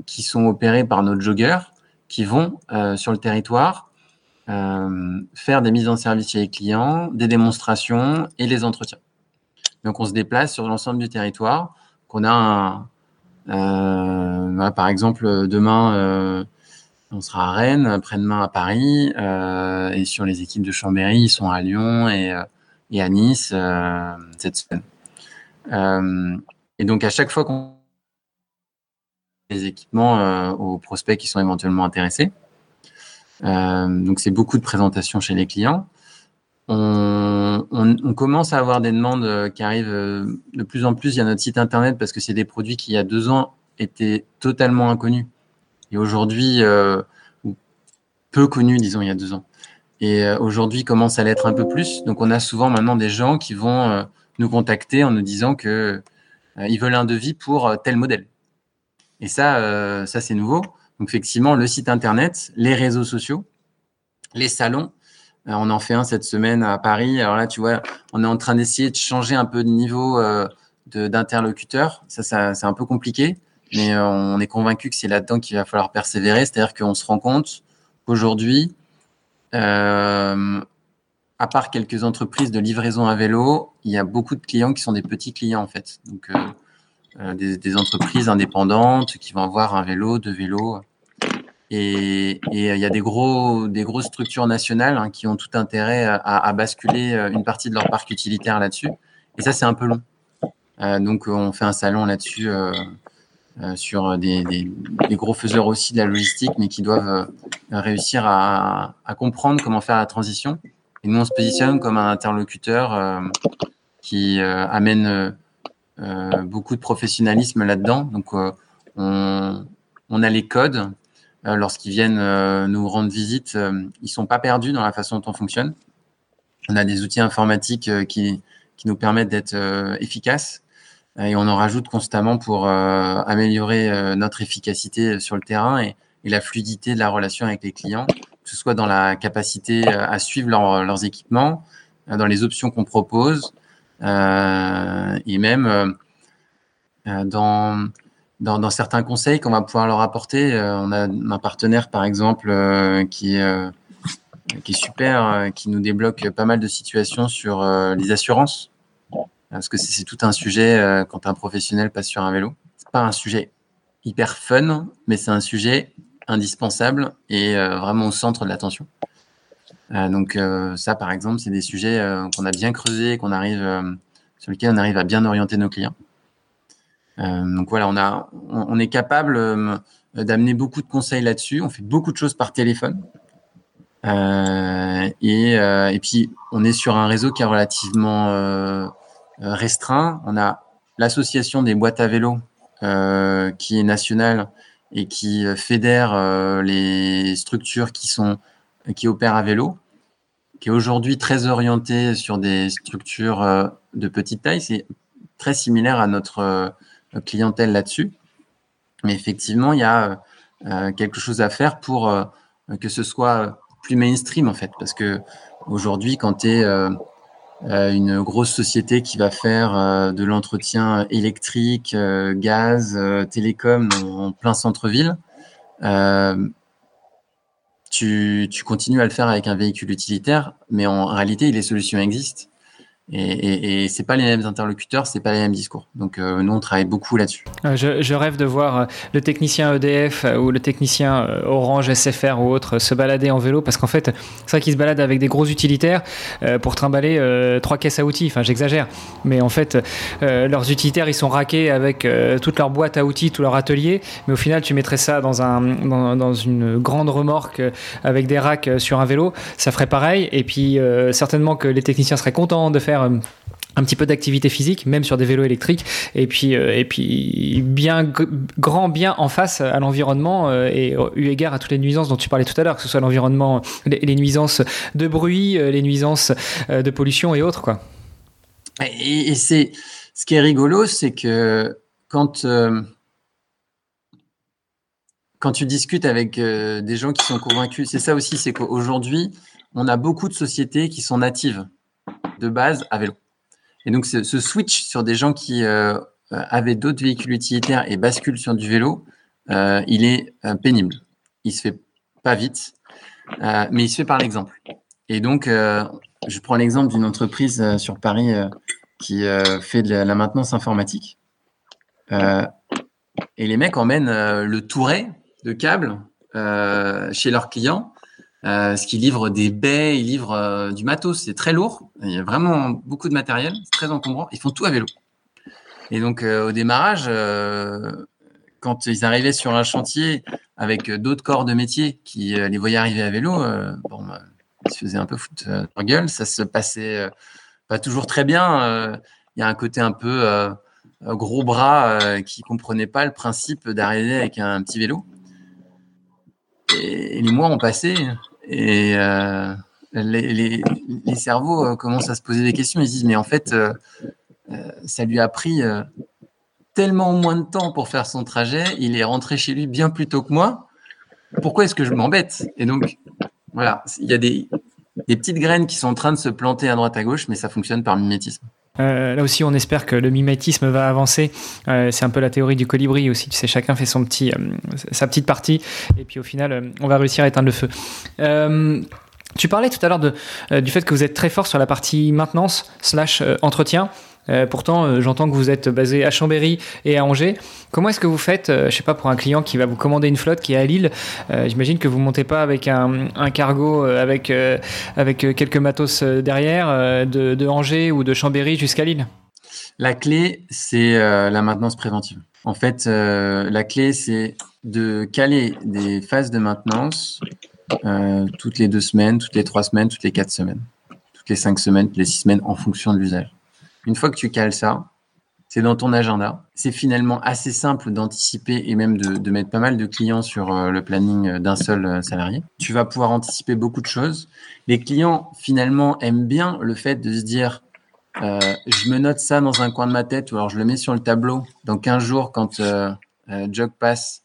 Speaker 2: qui sont opérés par nos joggers qui vont sur le territoire faire des mises en service chez les clients, des démonstrations et les entretiens. Donc on se déplace sur l'ensemble du territoire. Qu'on a euh, par exemple demain euh, on sera à Rennes, après-demain à Paris, euh, et sur les équipes de Chambéry, ils sont à Lyon et, à Nice cette semaine. et donc à chaque fois qu'on les équipements aux prospects qui sont éventuellement intéressés. donc c'est beaucoup de présentations chez les clients on, commence à avoir des demandes euh, qui arrivent euh, de plus en plus. Il y a notre site internet parce que c'est des produits qui, il y a deux ans, étaient totalement inconnus. Et aujourd'hui, euh, peu connus, disons, il y a deux ans. Et aujourd'hui, commence à l'être un peu plus. Donc, on a souvent maintenant des gens qui vont nous contacter en nous disant que ils veulent un devis pour tel modèle. Et ça, ça c'est nouveau. Donc, effectivement, le site internet, les réseaux sociaux, les salons, euh, on en fait un cette semaine à Paris. Alors là, tu vois, on est en train d'essayer de changer un peu de niveau euh, d'interlocuteur. Ça, ça c'est un peu compliqué, mais euh, on est convaincu que c'est là-dedans qu'il va falloir persévérer. C'est-à-dire qu'on se rend compte qu'aujourd'hui, à part quelques entreprises de livraison à vélo, il y a beaucoup de clients qui sont des petits clients en fait. Donc des, entreprises indépendantes qui vont avoir un vélo, deux vélos. Et, il y a des gros, des grosses structures nationales hein, qui ont tout intérêt à, basculer une partie de leur parc utilitaire là-dessus. Et ça, c'est un peu long. donc, on fait un salon là-dessus euh, sur des, gros faiseurs aussi de la logistique, mais qui doivent euh, réussir à, comprendre comment faire la transition. Et nous, on se positionne comme un interlocuteur euh, qui amène beaucoup de professionnalisme là-dedans. Donc, on, on, a les codes. Lorsqu'ils viennent nous rendre visite, ils sont pas perdus dans la façon dont on fonctionne. On a des outils informatiques qui, nous permettent d'être efficaces et on en rajoute constamment pour euh, améliorer euh, notre efficacité sur le terrain et, la fluidité de la relation avec les clients, que ce soit dans la capacité euh, à suivre leurs équipements, dans les options qu'on propose, et même dans, dans, certains conseils qu'on va pouvoir leur apporter. on a un partenaire, par exemple, qui est, qui est super, qui nous débloque pas mal de situations sur les assurances parce que c'est tout un sujet euh, quand un professionnel passe sur un vélo. C'est pas un sujet hyper fun, mais c'est un sujet indispensable et euh, vraiment au centre de l'attention. Euh, donc ça, par exemple, c'est des sujets qu'on a bien creusés, qu'on arrive sur lesquels on arrive à bien orienter nos clients. Donc voilà, on a, on, est capable d'amener beaucoup de conseils là-dessus. On fait beaucoup de choses par téléphone. et, et puis, on est sur un réseau qui est relativement euh, restreint. On a l'association des boîtes à vélo euh, qui est nationale et qui euh, fédère les structures qui sont qui opèrent à vélo, qui est aujourd'hui très orientée sur des structures de petite taille. C'est très similaire à notre clientèle là-dessus. Mais effectivement, il y a quelque chose à faire pour que ce soit plus mainstream en fait, parce que aujourd'hui, quand tu es euh, une grosse société qui va faire euh, de l'entretien électrique, euh, gaz, télécom en plein centre-ville. Tu, continues à le faire avec un véhicule utilitaire, mais en réalité, les solutions existent. Et, et, et c'est pas les mêmes interlocuteurs, c'est pas les mêmes discours. Donc euh, nous on travaille beaucoup là-dessus.
Speaker 1: Euh, je, rêve de voir euh, le technicien EDF ou le technicien Orange SFR ou autre se balader en vélo parce qu'en fait c'est vrai qu'ils se baladent avec des gros utilitaires pour trimballer trois caisses à outils. Enfin j'exagère, mais en fait leurs utilitaires ils sont raqués avec toute leur boîte à outils, tout leur atelier. Mais au final tu mettrais ça dans un dans une grande remorque avec des racks sur un vélo, ça ferait pareil. Et puis certainement que les techniciens seraient contents de faire euh, un petit peu d'activité physique, même sur des vélos électriques, et puis, euh, et puis bien grand bien en face à l'environnement euh, et eu égard à toutes les nuisances dont tu parlais tout à l'heure, que ce soit l'environnement, les, nuisances de bruit, les nuisances de pollution et autres, quoi.
Speaker 2: Et, c'est ce qui est rigolo, c'est que quand quand tu discutes avec des gens qui sont convaincus, c'est ça aussi, c'est qu'aujourd'hui, on a beaucoup de sociétés qui sont natives de base à vélo. Et donc, ce, switch sur des gens qui euh, avaient d'autres véhicules utilitaires et basculent sur du vélo, euh, il est euh, pénible. Il se fait pas vite, mais il se fait par l'exemple. Et donc, je prends l'exemple d'une entreprise sur Paris qui fait de la, maintenance informatique. et les mecs emmènent le touret de câbles chez leurs clients euh, ce qui livre des baies, ils livrent euh, du matos, c'est très lourd. Il y a vraiment beaucoup de matériel, c'est très encombrant. Ils font tout à vélo. Et donc euh, au démarrage, quand ils arrivaient sur un chantier avec d'autres corps de métier qui les voyaient arriver à vélo, bon, bah, ils se faisaient un peu foutre leur gueule. Ça se passait pas toujours très bien. Il y a un côté un peu gros bras qui comprenait pas le principe d'arriver avec un petit vélo. Et les mois ont passé et euh, les, cerveaux euh, commencent à se poser des questions. Ils se disent, mais en fait, euh, ça lui a pris tellement moins de temps pour faire son trajet. Il est rentré chez lui bien plus tôt que moi. Pourquoi est-ce que je m'embête? Et donc, voilà, il y a des, des petites graines qui sont en train de se planter à droite à gauche, mais ça fonctionne par mimétisme.
Speaker 1: Euh, là aussi, on espère que le mimétisme va avancer. Euh, c'est un peu la théorie du colibri aussi. Tu sais, chacun fait son petit, euh, sa petite partie, et puis au final, on va réussir à éteindre le feu. Tu parlais tout à l'heure du fait que vous êtes très fort sur la partie maintenance slash entretien. Euh, pourtant, euh, j'entends que vous êtes basé à Chambéry et à Angers. Comment est-ce que vous faites, euh, je sais pas, pour un client qui va vous commander une flotte qui est à Lille J'imagine que vous montez pas avec un, cargo avec, avec quelques matos derrière, de, de Angers ou de Chambéry jusqu'à Lille?
Speaker 2: La clé, c'est la maintenance préventive. En fait, la clé, c'est de caler des phases de maintenance toutes les deux semaines, toutes les trois semaines, toutes les quatre semaines, toutes les cinq semaines, toutes les six semaines en fonction de l'usage. Une fois que tu cales ça, c'est dans ton agenda. C'est finalement assez simple d'anticiper et même de, mettre pas mal de clients sur euh, le planning d'un seul euh, salarié. Tu vas pouvoir anticiper beaucoup de choses. Les clients, finalement, aiment bien le fait de se dire, euh, je me note ça dans un coin de ma tête ou alors je le mets sur le tableau. Dans 15 jours, quand Jog passe,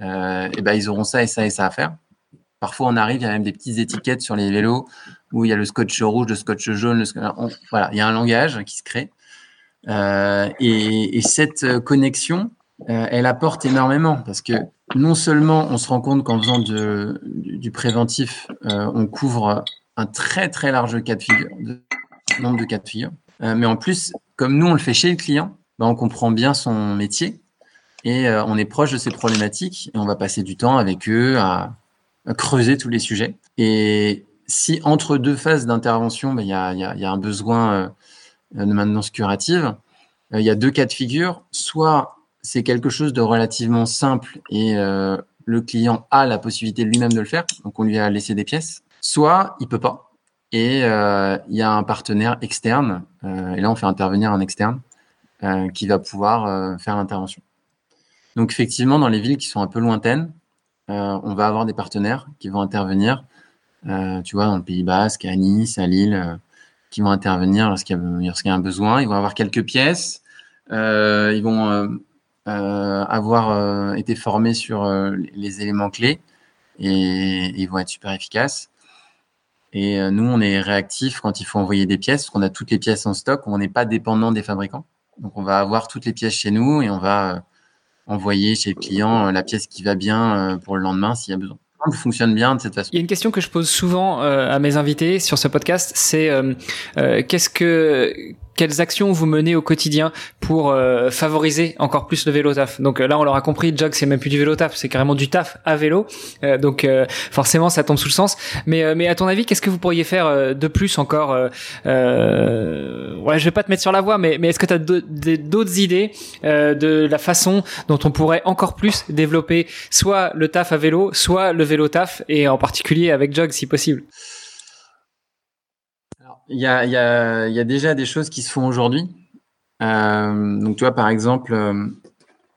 Speaker 2: et ben, ils auront ça et ça et ça à faire. Parfois, on arrive, il y a même des petites étiquettes sur les vélos où il y a le scotch rouge, le scotch jaune. voilà, il y a un langage qui se crée. Euh, et, cette connexion, euh, elle apporte énormément parce que non seulement on se rend compte qu'en faisant du, préventif, euh, on couvre un très très large cas de figure, nombre de cas de figure, mais en plus, comme nous on le fait chez le client, ben, on comprend bien son métier et on est proche de ses problématiques et on va passer du temps avec eux à, creuser tous les sujets. Et si entre deux phases d'intervention, ben, il y, a, un besoin euh, de maintenance curative, euh, il y a deux cas de figure. Soit c'est quelque chose de relativement simple et euh, le client a la possibilité lui-même de le faire, donc on lui a laissé des pièces. Soit il peut pas et il y a un partenaire externe, et là on fait intervenir un externe qui va pouvoir faire l'intervention. Donc effectivement, dans les villes qui sont un peu lointaines, on va avoir des partenaires qui vont intervenir, euh, tu vois, dans le Pays Basque, à Nice, à Lille, euh, qui vont intervenir lorsqu'il y, a un besoin. Ils vont avoir quelques pièces. ils vont avoir été formés sur les éléments clés et, ils vont être super efficaces. Et nous, on est réactifs quand il faut envoyer des pièces, parce qu'on a toutes les pièces en stock, on n'est pas dépendant des fabricants. Donc, on va avoir toutes les pièces chez nous et on va envoyer chez le client euh, la pièce qui va bien euh, pour le lendemain s'il y a besoin fonctionne bien.
Speaker 1: Il y a une question que je pose souvent euh, à mes invités sur ce podcast, c'est qu'est-ce que quelles actions vous menez au quotidien pour euh, favoriser encore plus le vélo taf? Donc euh, là, on l'aura compris, jog c'est même plus du vélo taf, c'est carrément du taf à vélo. Euh, donc forcément, ça tombe sous le sens. Mais à ton avis, qu'est-ce que vous pourriez faire de plus encore Ouais, je vais pas te mettre sur la voie, mais mais est-ce que tu as d'autres idées de la façon dont on pourrait encore plus développer soit le taf à vélo, soit le vélo taf et en particulier avec jog si possible?
Speaker 2: Il y a, déjà des choses qui se font aujourd'hui. Euh, donc, tu vois, par exemple, euh,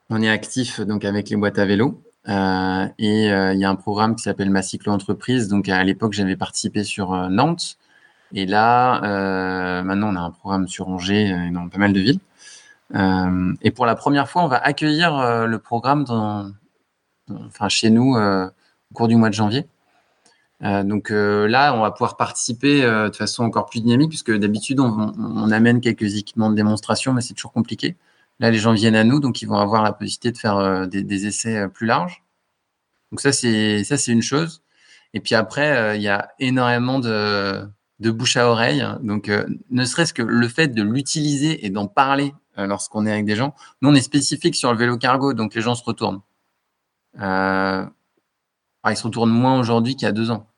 Speaker 2: on est actif donc avec les boîtes à vélo. Euh, et il y a un programme qui s'appelle Ma Cyclo Entreprise. Donc, à l'époque, j'avais participé sur Nantes. Et là, maintenant, on a un programme sur Angers et dans pas mal de villes. et pour la première fois, on va accueillir le programme chez nous au cours du mois de janvier. Euh, donc euh, là, on va pouvoir participer euh, de façon encore plus dynamique, puisque d'habitude, on, amène quelques équipements de démonstration, mais c'est toujours compliqué. Là, les gens viennent à nous, donc ils vont avoir la possibilité de faire des, essais plus larges. Donc ça, c'est ça, c'est une chose. Et puis après, il y a énormément de, de bouche à oreille. Donc, ne serait-ce que le fait de l'utiliser et d'en parler lorsqu'on est avec des gens. Nous, on est spécifique sur le vélo cargo, donc les gens se retournent. Ils se retournent moins aujourd'hui qu'il y a deux ans.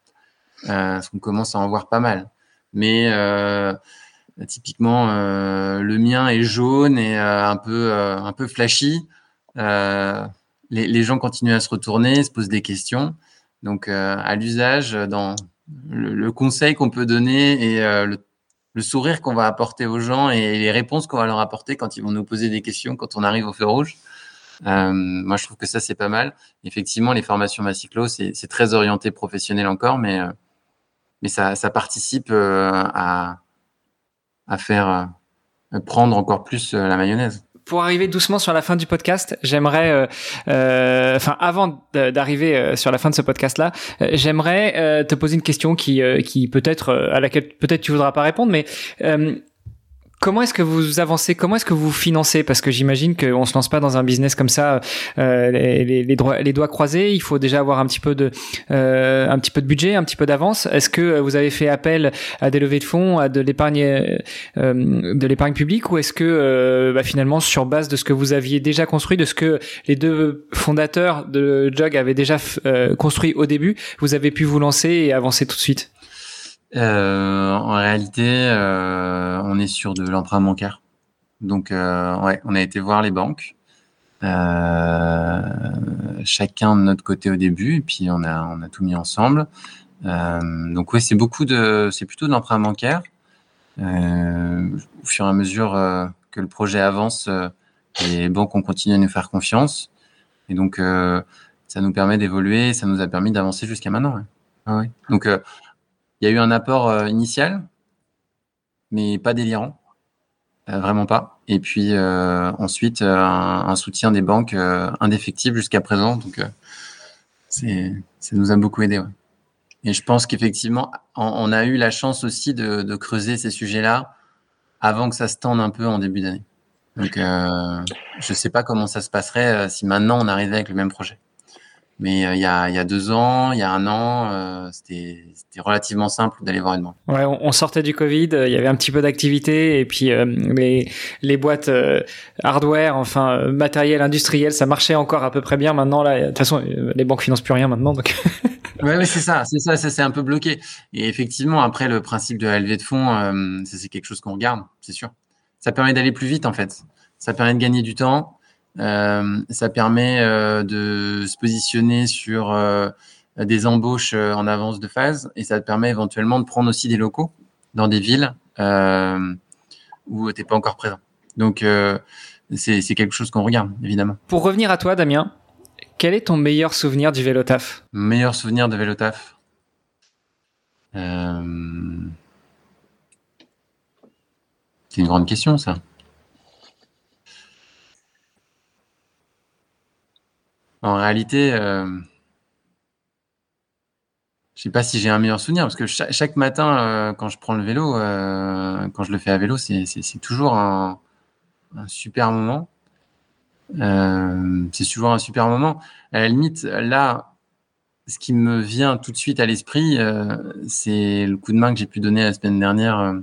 Speaker 2: Euh, parce qu'on commence à en voir pas mal. Mais euh, typiquement, euh, le mien est jaune et un peu un peu flashy. Les, gens continuent à se retourner, se posent des questions. Donc, à l'usage, dans le, conseil qu'on peut donner et le, sourire qu'on va apporter aux gens et les réponses qu'on va leur apporter quand ils vont nous poser des questions quand on arrive au feu rouge. moi, je trouve que ça, c'est pas mal. Effectivement, les formations Macyclo, c'est très orienté professionnel encore, mais mais ça, participe euh, à, à faire euh, prendre encore plus euh, la mayonnaise.
Speaker 1: Pour arriver doucement sur la fin du podcast, j'aimerais, enfin avant d'arriver sur la fin de ce podcast-là, j'aimerais te poser une question qui, qui peut-être à laquelle peut-être tu voudras pas répondre, mais Comment est-ce que vous avancez? Comment est-ce que vous financez? Parce que j'imagine qu'on se lance pas dans un business comme ça, euh, les, doigts croisés. Il faut déjà avoir un petit peu de, euh, budget, un petit peu d'avance. Est-ce que vous avez fait appel à des levées de fonds, à de l'épargne, euh, l'épargne publique, ou est-ce que euh, bah, finalement, sur base de ce que vous aviez déjà construit, de ce que les deux fondateurs de Jog avaient déjà euh, construit au début, vous avez pu vous lancer et avancer tout de suite?
Speaker 2: Euh, en réalité, euh, on est sur de l'emprunt bancaire. Donc, euh, ouais, on a été voir les banques, chacun de notre côté au début, et puis on a, on a tout mis ensemble. donc, oui, c'est beaucoup de, c'est plutôt de l'emprunt bancaire. au fur et à mesure que le projet avance, les banques ont continué à nous faire confiance. Et donc, ça nous permet d'évoluer, ça nous a permis d'avancer jusqu'à maintenant. Ouais. Ah ouais. Donc, il y a eu un apport euh, initial, mais pas délirant. Euh, vraiment pas. Et puis euh, ensuite, un, soutien des banques indéfectible jusqu'à présent. Donc, ça nous a beaucoup aidé. Et je pense qu'effectivement, on, a eu la chance aussi de, creuser ces sujets-là avant que ça se tende un peu en début d'année. Donc, je ne sais pas comment ça se passerait si maintenant on arrivait avec le même projet. Mais euh, il, y a, y a deux ans, il y a un an, euh, c'était relativement simple d'aller voir une banque.
Speaker 1: Ouais, on, sortait du Covid, il y avait un petit peu d'activité et puis euh, les, les boîtes hardware, enfin matériel industriel, ça marchait encore à peu près bien. Maintenant, là, de toute façon, les banques financent plus rien maintenant, donc.
Speaker 2: ouais, ouais c'est ça, c'est ça, ça c'est un peu bloqué. Et effectivement, après le principe de la levée de fonds, c'est quelque chose qu'on regarde, c'est sûr. Ça permet d'aller plus vite en fait. Ça permet de gagner du temps. Euh, ça permet euh, de se positionner sur euh, des embauches en avance de phase et ça te permet éventuellement de prendre aussi des locaux dans des villes où tu n'es pas encore présent. Donc, c'est quelque chose qu'on regarde, évidemment.
Speaker 1: Pour revenir à toi, Damien, quel est ton meilleur souvenir du vélo taf?
Speaker 2: Meilleur souvenir de vélo taf? C'est une grande question, ça. En réalité, euh, je sais pas si j'ai un meilleur souvenir parce que chaque, matin, euh, quand je prends le vélo, euh, quand je le fais à vélo, c'est toujours un, super moment. c'est toujours un super moment. À la limite, là, ce qui me vient tout de suite à l'esprit, c'est le coup de main que j'ai pu donner la semaine dernière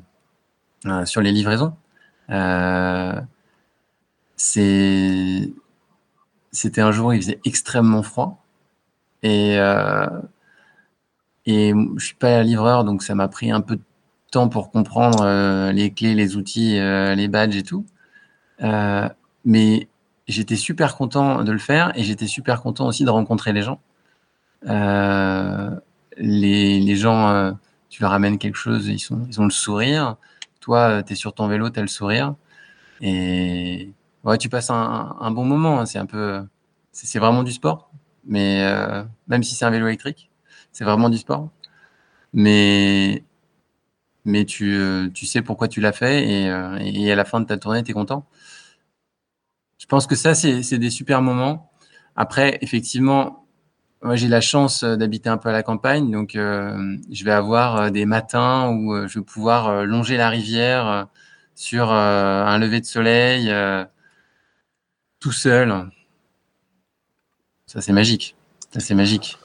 Speaker 2: sur les livraisons. c'est c'était un jour où il faisait extrêmement froid. Et, euh, et je suis pas livreur, donc ça m'a pris un peu de temps pour comprendre euh, les clés, les outils, euh, les badges et tout. Euh, mais j'étais super content de le faire et j'étais super content aussi de rencontrer les gens. les, les gens, tu leur amènes quelque chose, ils, sont, ils ont le sourire. Toi, tu es sur ton vélo, tu as le sourire. Et, ouais, tu passes un, bon moment. Hein. C'est un peu, c'est vraiment du sport. Mais euh, même si c'est un vélo électrique, c'est vraiment du sport. Mais mais tu, euh, tu sais pourquoi tu l'as fait et, euh, et, à la fin de ta tournée, tu es content. Je pense que ça, c'est des super moments. Après, effectivement, moi, j'ai la chance d'habiter un peu à la campagne, donc je vais avoir des matins où je vais pouvoir longer la rivière sur un lever de soleil tout seul. Ça, c'est magique. Ça, c'est magique.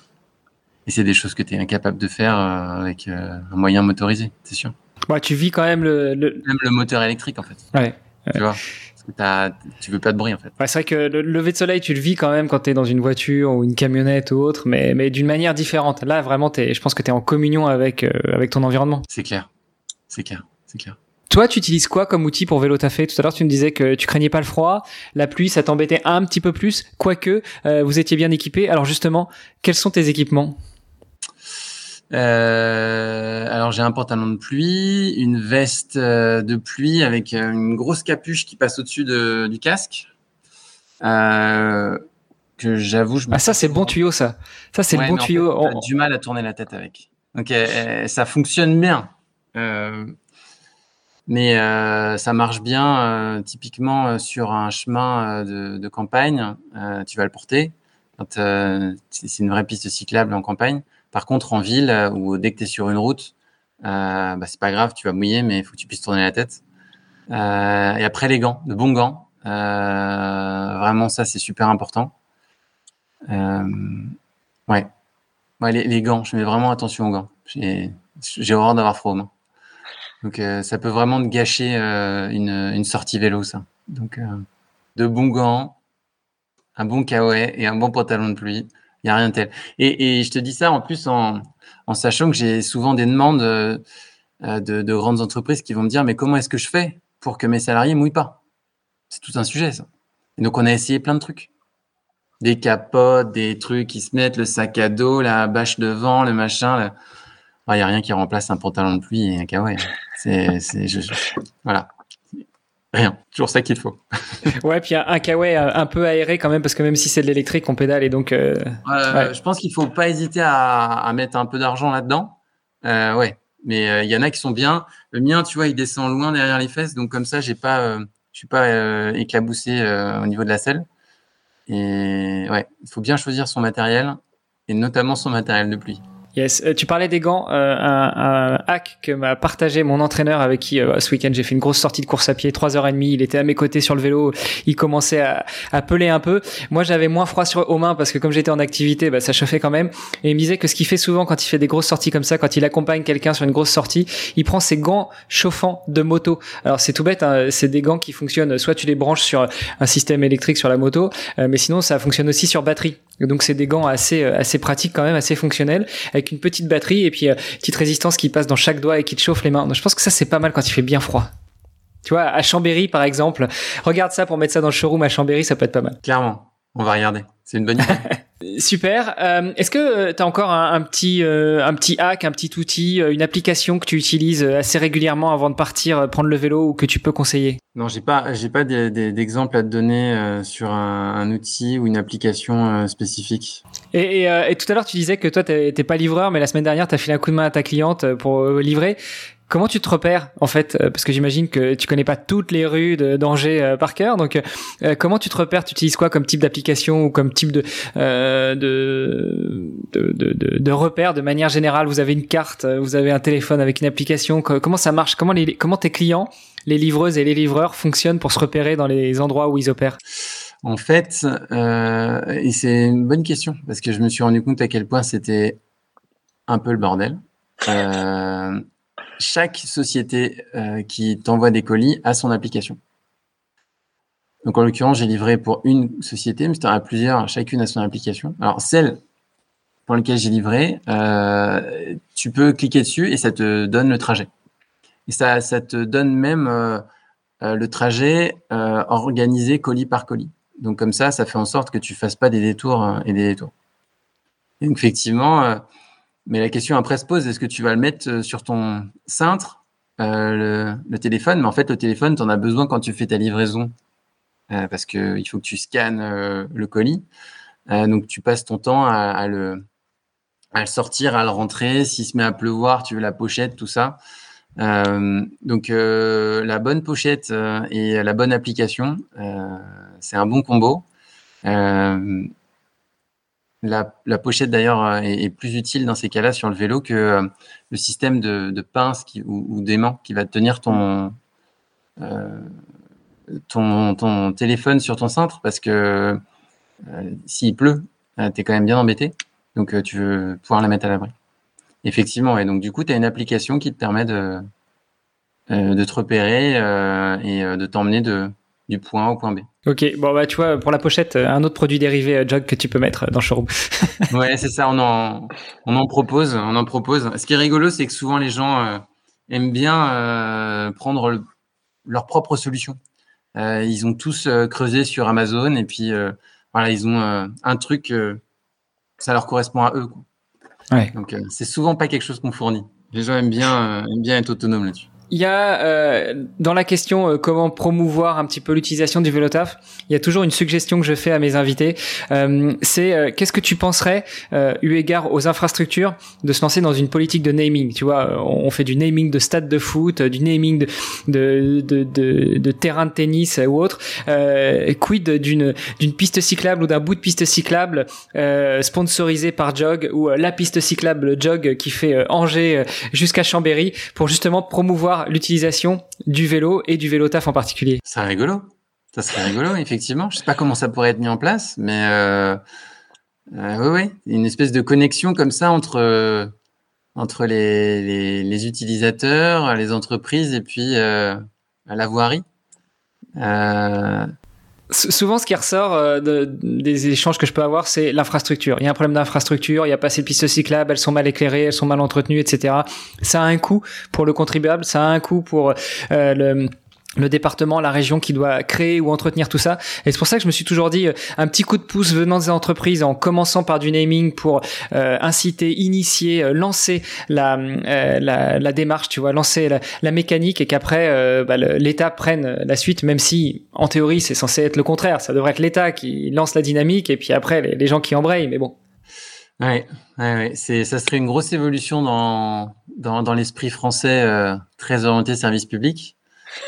Speaker 2: Et c'est des choses que tu es incapable de faire euh, avec euh, un moyen motorisé, c'est sûr.
Speaker 1: Bah, tu vis quand même le,
Speaker 2: Même le moteur électrique, en fait.
Speaker 1: Ouais.
Speaker 2: Tu vois Parce que tu veux pas de bruit, en fait.
Speaker 1: Ouais, c'est vrai que le lever de soleil, tu le vis quand même quand tu es dans une voiture ou une camionnette ou autre, mais, mais d'une manière différente. Là, vraiment, es, je pense que tu es en communion avec, euh, avec ton environnement.
Speaker 2: C'est clair. C'est clair. C'est clair.
Speaker 1: Toi, tu utilises quoi comme outil pour vélo tafé Tout à l'heure, tu me disais que tu craignais pas le froid, la pluie, ça t'embêtait un petit peu plus, quoique euh, vous étiez bien équipé. Alors justement, quels sont tes équipements?
Speaker 2: Euh, alors j'ai un pantalon de pluie, une veste euh, de pluie avec une grosse capuche qui passe au-dessus de, du casque. que j'avoue, je
Speaker 1: ah ça c'est bon tuyau ça. Ça c'est le bon tuyau.
Speaker 2: On a du mal à tourner la tête avec. Donc ça fonctionne bien. Mais euh, ça marche bien, euh, typiquement euh, sur un chemin de, campagne, tu vas le porter. c'est une vraie piste cyclable en campagne. Par contre, en ville, ou dès que tu es sur une route, bah, c'est pas grave, tu vas mouiller, mais il faut que tu puisses tourner la tête. et après les gants, de bons gants. vraiment, ça c'est super important. ouais. ouais les, les, gants, je mets vraiment attention aux gants. J'ai horreur d'avoir froid aux mains. Donc ça peut vraiment te gâcher une, une, sortie vélo, ça. Donc de bons gants, un bon kawaii et un bon pantalon de pluie. Il n'y a rien de tel. Et, je te dis ça en plus en, sachant que j'ai souvent des demandes euh, de, de, grandes entreprises qui vont me dire mais comment est-ce que je fais pour que mes salariés mouillent pas? C'est tout un sujet ça. Et donc on a essayé plein de trucs. Des capotes, des trucs qui se mettent, le sac à dos, la bâche de vent, le machin. Il n'y a rien qui remplace un pantalon de pluie et un kawaii. C'est, c'est, voilà. Rien, toujours ça qu'il faut.
Speaker 1: ouais, puis un, kawaii un peu aéré quand même, parce que même si c'est de l'électrique, on pédale et donc. Euh,
Speaker 2: Je pense qu'il faut pas hésiter à, à mettre un peu d'argent là-dedans. Euh, ouais, mais euh, il y en a qui sont bien. Le mien, tu vois, il descend loin derrière les fesses, donc comme ça, j'ai pas, je suis pas éclaboussé au niveau de la selle. Et ouais, il faut bien choisir son matériel et notamment son matériel de pluie.
Speaker 1: Yes, euh, tu parlais des gants, euh, un, un, hack que m'a partagé mon entraîneur avec qui euh, ce week-end j'ai fait une grosse sortie de course à pied, 3h30, il était à mes côtés sur le vélo, il commençait à, à peler un peu. Moi j'avais moins froid sur, aux mains parce que comme j'étais en activité, bah, ça chauffait quand même. Et il me disait que ce qu'il fait souvent quand il fait des grosses sorties comme ça, quand il accompagne quelqu'un sur une grosse sortie, il prend ses gants chauffants de moto. Alors c'est tout bête, hein, c'est des gants qui fonctionnent, soit tu les branches sur un système électrique sur la moto, mais sinon ça fonctionne aussi sur batterie. Donc c'est des gants assez assez pratiques quand même, assez fonctionnels, avec une petite batterie et puis euh, petite résistance qui passe dans chaque doigt et qui te chauffe les mains. Donc, je pense que ça c'est pas mal quand il fait bien froid. Tu vois, à Chambéry par exemple, regarde ça pour mettre ça dans le showroom à Chambéry, ça peut être pas mal.
Speaker 2: Clairement, on va regarder. C'est une bonne idée.
Speaker 1: Super. Euh, est-ce que euh, tu as encore un, petit un petit hack, un petit outil, une application que tu utilises assez régulièrement avant de partir prendre le vélo ou que tu peux conseiller?
Speaker 2: Non, j'ai pas j'ai pas d'exemple à te donner sur un, outil ou une application spécifique.
Speaker 1: Et, et, tout à l'heure, tu disais que toi, t'es pas livreur, mais la semaine dernière, tu as filé un coup de main à ta cliente pour livrer. Comment tu te repères en fait Parce que j'imagine que tu connais pas toutes les rues d'Angers par cœur. Donc, comment tu te repères? Tu utilises quoi comme type d'application ou comme type de, euh, de, de, de, de, manière générale? Vous avez une carte, vous avez un téléphone avec une application. Comment ça marche? Comment les, comment tes clients, les livreuses et les livreurs fonctionnent pour se repérer dans les endroits où ils opèrent?
Speaker 2: En fait, euh, c'est une bonne question parce que je me suis rendu compte à quel point c'était un peu le bordel. Euh, chaque société euh, qui t'envoie des colis a son application. Donc en l'occurrence, j'ai livré pour une société, mais c'était à plusieurs, chacune a son application. Alors celle pour laquelle j'ai livré, tu peux cliquer dessus et ça te donne le trajet. Et ça, ça te donne même le trajet organisé colis par colis. Donc comme ça, ça fait en sorte que tu fasses pas des détours euh, et des détours. donc effectivement, euh, mais la question après se pose, est-ce que tu vas le mettre euh, sur ton cintre, le, téléphone? Mais en fait, le téléphone, tu en as besoin quand tu fais ta livraison, parce qu'il faut que tu scannes le colis. donc tu passes ton temps à, le, à le sortir, à le rentrer. S'il se met à pleuvoir, tu veux la pochette, tout ça. Euh, donc euh, la bonne pochette euh, et la bonne application, c'est un bon combo. La, pochette d'ailleurs est, plus utile dans ces cas-là sur le vélo que le système de, pince ou, d'aimant qui va tenir ton, ton, ton, téléphone sur ton cintre parce que s'il pleut, tu es quand même bien embêté. Donc tu veux pouvoir la mettre à l'abri. Effectivement, et donc du coup, tu as une application qui te permet de, euh, de te repérer euh, et euh, de t'emmener de, du point A au point B.
Speaker 1: Ok, bon bah tu vois, pour la pochette, un autre produit dérivé Jog que tu peux mettre dans le showroom.
Speaker 2: ouais, c'est ça, on en, on en propose, on en propose. Ce qui est rigolo, c'est que souvent les gens aiment bien prendre leur propre solution. ils ont tous creusé sur Amazon et puis voilà, ils ont un truc, ça leur correspond à eux. Quoi. Ouais. Donc, euh, c'est souvent pas quelque chose qu'on fournit. Les gens aiment bien, euh, aiment bien être autonomes là-dessus.
Speaker 1: Il y a euh, dans la question euh, comment promouvoir un petit peu l'utilisation du vélo taf, il y a toujours une suggestion que je fais à mes invités. Euh, c'est euh, qu'est-ce que tu penserais, eu égard aux infrastructures, de se lancer dans une politique de naming? Tu vois, on fait du naming de stade de foot, du naming de de, de, de, de terrain de tennis ou autre. quid d'une d'une piste cyclable ou d'un bout de piste cyclable sponsorisé par Jog ou la piste cyclable Jog qui fait Angers jusqu'à Chambéry pour justement promouvoir l'utilisation du vélo et du vélo taf en particulier.
Speaker 2: C'est rigolo. Ça serait rigolo, effectivement. Je sais pas comment ça pourrait être mis en place, mais euh, euh, oui, une espèce de connexion comme ça entre entre les, utilisateurs, les entreprises et puis euh, la voirie.
Speaker 1: Euh... Souvent, ce qui ressort euh, de, des échanges que je peux avoir, c'est l'infrastructure. Il y a un problème d'infrastructure, il n'y a pas assez de pistes cyclables, elles sont mal éclairées, elles sont mal entretenues, etc. Ça a un coût pour le contribuable, ça a un coût pour euh, le le département, la région qui doit créer ou entretenir tout ça. Et c'est pour ça que je me suis toujours dit euh, un petit coup de pouce venant des entreprises en commençant par du naming pour euh, inciter, initier, euh, lancer la, la, la, démarche, tu vois, lancer la, la mécanique et qu'après bah, l'État prenne la suite, même si en théorie c'est censé être le contraire. Ça devrait être l'État qui lance la dynamique et puis après les, les gens qui embrayent. Mais bon.
Speaker 2: Ouais, ouais, ouais. c'est ça serait une grosse évolution dans dans, dans l'esprit français très orienté service public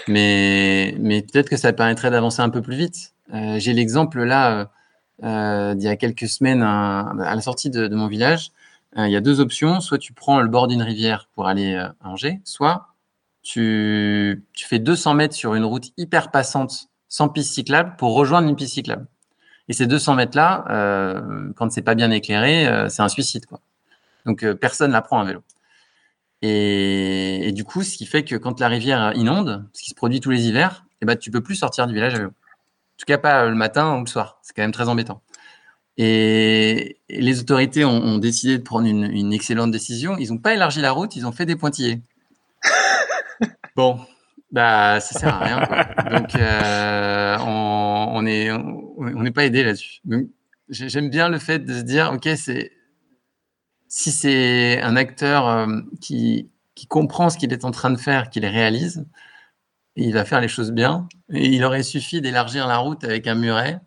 Speaker 2: mais, mais peut-être que ça permettrait d'avancer un peu plus vite. Euh, J'ai l'exemple là, euh, d'il y a quelques semaines, à la sortie de, mon village, euh, il y a deux options. Soit tu prends le bord d'une rivière pour aller euh, à Angers, soit tu, tu fais 200 mètres sur une route hyper passante sans piste cyclable pour rejoindre une piste cyclable. Et ces 200 mètres-là, euh, quand c'est pas bien éclairé, euh, c'est un suicide. Quoi. Donc euh, personne n'apprend à vélo. Et, et, du coup, ce qui fait que quand la rivière inonde, ce qui se produit tous les hivers, eh ben, tu peux plus sortir du village à vélo. En tout cas, pas le matin ou le soir. C'est quand même très embêtant. Et, les autorités ont, ont, décidé de prendre une, une excellente décision. Ils n'ont pas élargi la route, ils ont fait des pointillés. bon, bah ça sert à rien. Quoi. Donc euh, on, on est on n'est pas aidé là-dessus. J'aime bien le fait de se dire ok c'est si c'est un acteur euh, qui, qui comprend ce qu'il est en train de faire, qui les réalise, il va faire les choses bien. Il aurait suffi d'élargir la route avec un muret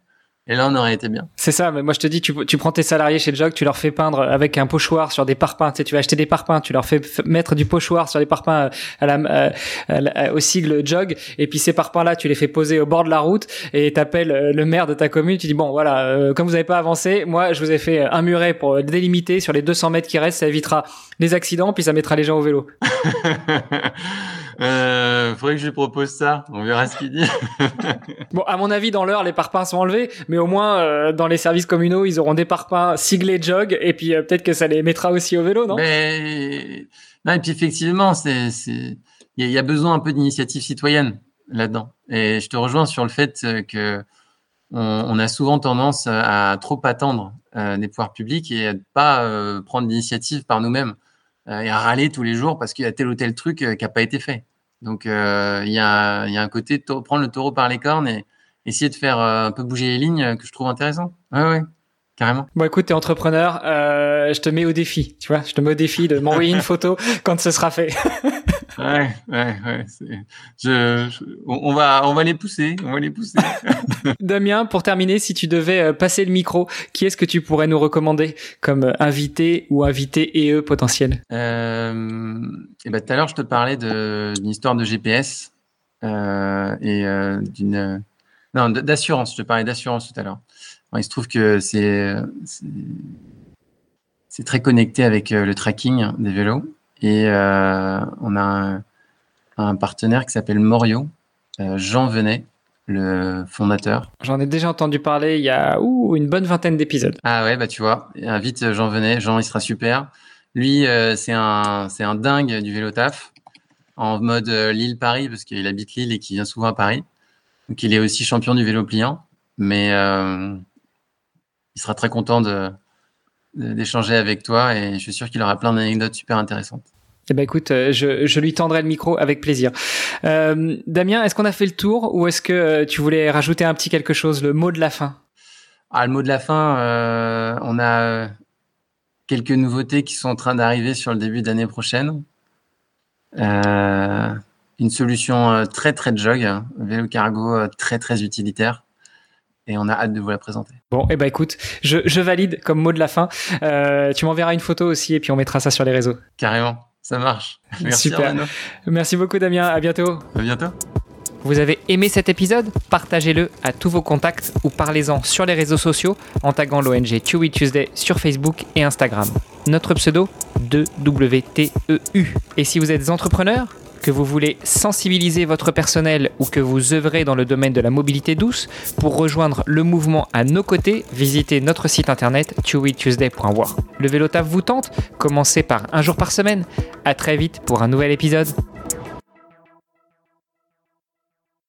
Speaker 2: et là, on aurait été bien.
Speaker 1: C'est ça, mais moi je te dis, tu, tu prends tes salariés chez Jog, tu leur fais peindre avec un pochoir sur des parpaings. Tu sais, tu vas acheter des parpaings, tu leur fais mettre du pochoir sur des parpaings euh, à la, à la, au sigle Jog, et puis ces parpaings-là, tu les fais poser au bord de la route, et t'appelles euh, le maire de ta commune, tu dis bon voilà, euh, comme vous n'avez pas avancé, moi je vous ai fait un muret pour délimiter sur les 200 mètres qui restent, ça évitera les accidents, puis ça mettra les gens au vélo.
Speaker 2: Euh, faudrait que je lui propose ça. On verra ce qu'il dit.
Speaker 1: bon, à mon avis, dans l'heure, les parpaings sont enlevés, mais au moins euh, dans les services communaux, ils auront des parpaings siglés jog, et puis euh, peut-être que ça les mettra aussi au vélo, non?
Speaker 2: Mais non, et puis effectivement, c'est c'est il y, a besoin un peu d'initiative citoyenne là-dedans. Et je te rejoins sur le fait que on, on a souvent tendance à, trop attendre euh, des pouvoirs publics et à ne pas euh, prendre d'initiative par nous-mêmes et à râler tous les jours parce qu'il y a tel ou tel truc qui n'a pas été fait. Donc euh, il y, a, y, a, un côté de prendre le taureau par les cornes et essayer de faire euh, un peu bouger les lignes que je trouve intéressant. Ouais, ouais. Carrément.
Speaker 1: Bon, écoute, t'es entrepreneur, euh, je te mets au défi, tu vois, je te mets au défi de m'envoyer une photo quand ce sera fait.
Speaker 2: Ouais, ouais, ouais. Je, je, on va, on va les pousser, on va les pousser.
Speaker 1: Damien, pour terminer, si tu devais euh, passer le micro, qui est-ce que tu pourrais nous recommander comme euh, invité ou invité et eux potentiel
Speaker 2: euh, Et ben, tout à l'heure, je te parlais d'une histoire de GPS euh, et euh, d'une non d'assurance. Je te parlais d'assurance tout à l'heure. Il se trouve que c'est c'est très connecté avec le tracking des vélos et euh, on a un, un partenaire qui s'appelle Morio, euh, Jean Venet, le fondateur.
Speaker 1: J'en ai déjà entendu parler il y a ouh, une bonne vingtaine d'épisodes.
Speaker 2: Ah ouais, bah tu vois, invite Jean Venet, Jean il sera super. Lui, euh, c'est un, un dingue du vélo taf en mode euh, Lille-Paris parce qu'il habite Lille et qu'il vient souvent à Paris. Donc il est aussi champion du vélo pliant, mais euh, il sera très content de, d'échanger avec toi et je suis sûr qu'il aura plein d'anecdotes super intéressantes.
Speaker 1: Eh ben écoute, je, je, lui tendrai le micro avec plaisir. Euh, Damien, est-ce qu'on a fait le tour ou est-ce que tu voulais rajouter un petit quelque chose, le mot de la fin?
Speaker 2: Ah, Le mot de la fin, euh, on a quelques nouveautés qui sont en train d'arriver sur le début d'année prochaine. Euh, une solution très très jog, hein, vélo cargo très très utilitaire et on a hâte de vous la présenter.
Speaker 1: Bon, et eh ben écoute, je, je, valide comme mot de la fin. Euh, tu m'enverras une photo aussi et puis on mettra ça sur les réseaux.
Speaker 2: Carrément, ça marche.
Speaker 1: Merci. Super. Merci beaucoup Damien, à bientôt.
Speaker 2: À bientôt.
Speaker 1: Vous avez aimé cet épisode? Partagez-le à tous vos contacts ou parlez-en sur les réseaux sociaux en taguant l'ONG Chewy Tuesday sur Facebook et Instagram. Notre pseudo 2WTEU. Et si vous êtes entrepreneur Que vous voulez sensibiliser votre personnel ou que vous œuvrez dans le domaine de la mobilité douce, pour rejoindre le mouvement à nos côtés, visitez notre site internet chewytuesday.war. Le vélo taf vous tente? Commencez par un jour par semaine. À très vite pour un nouvel épisode.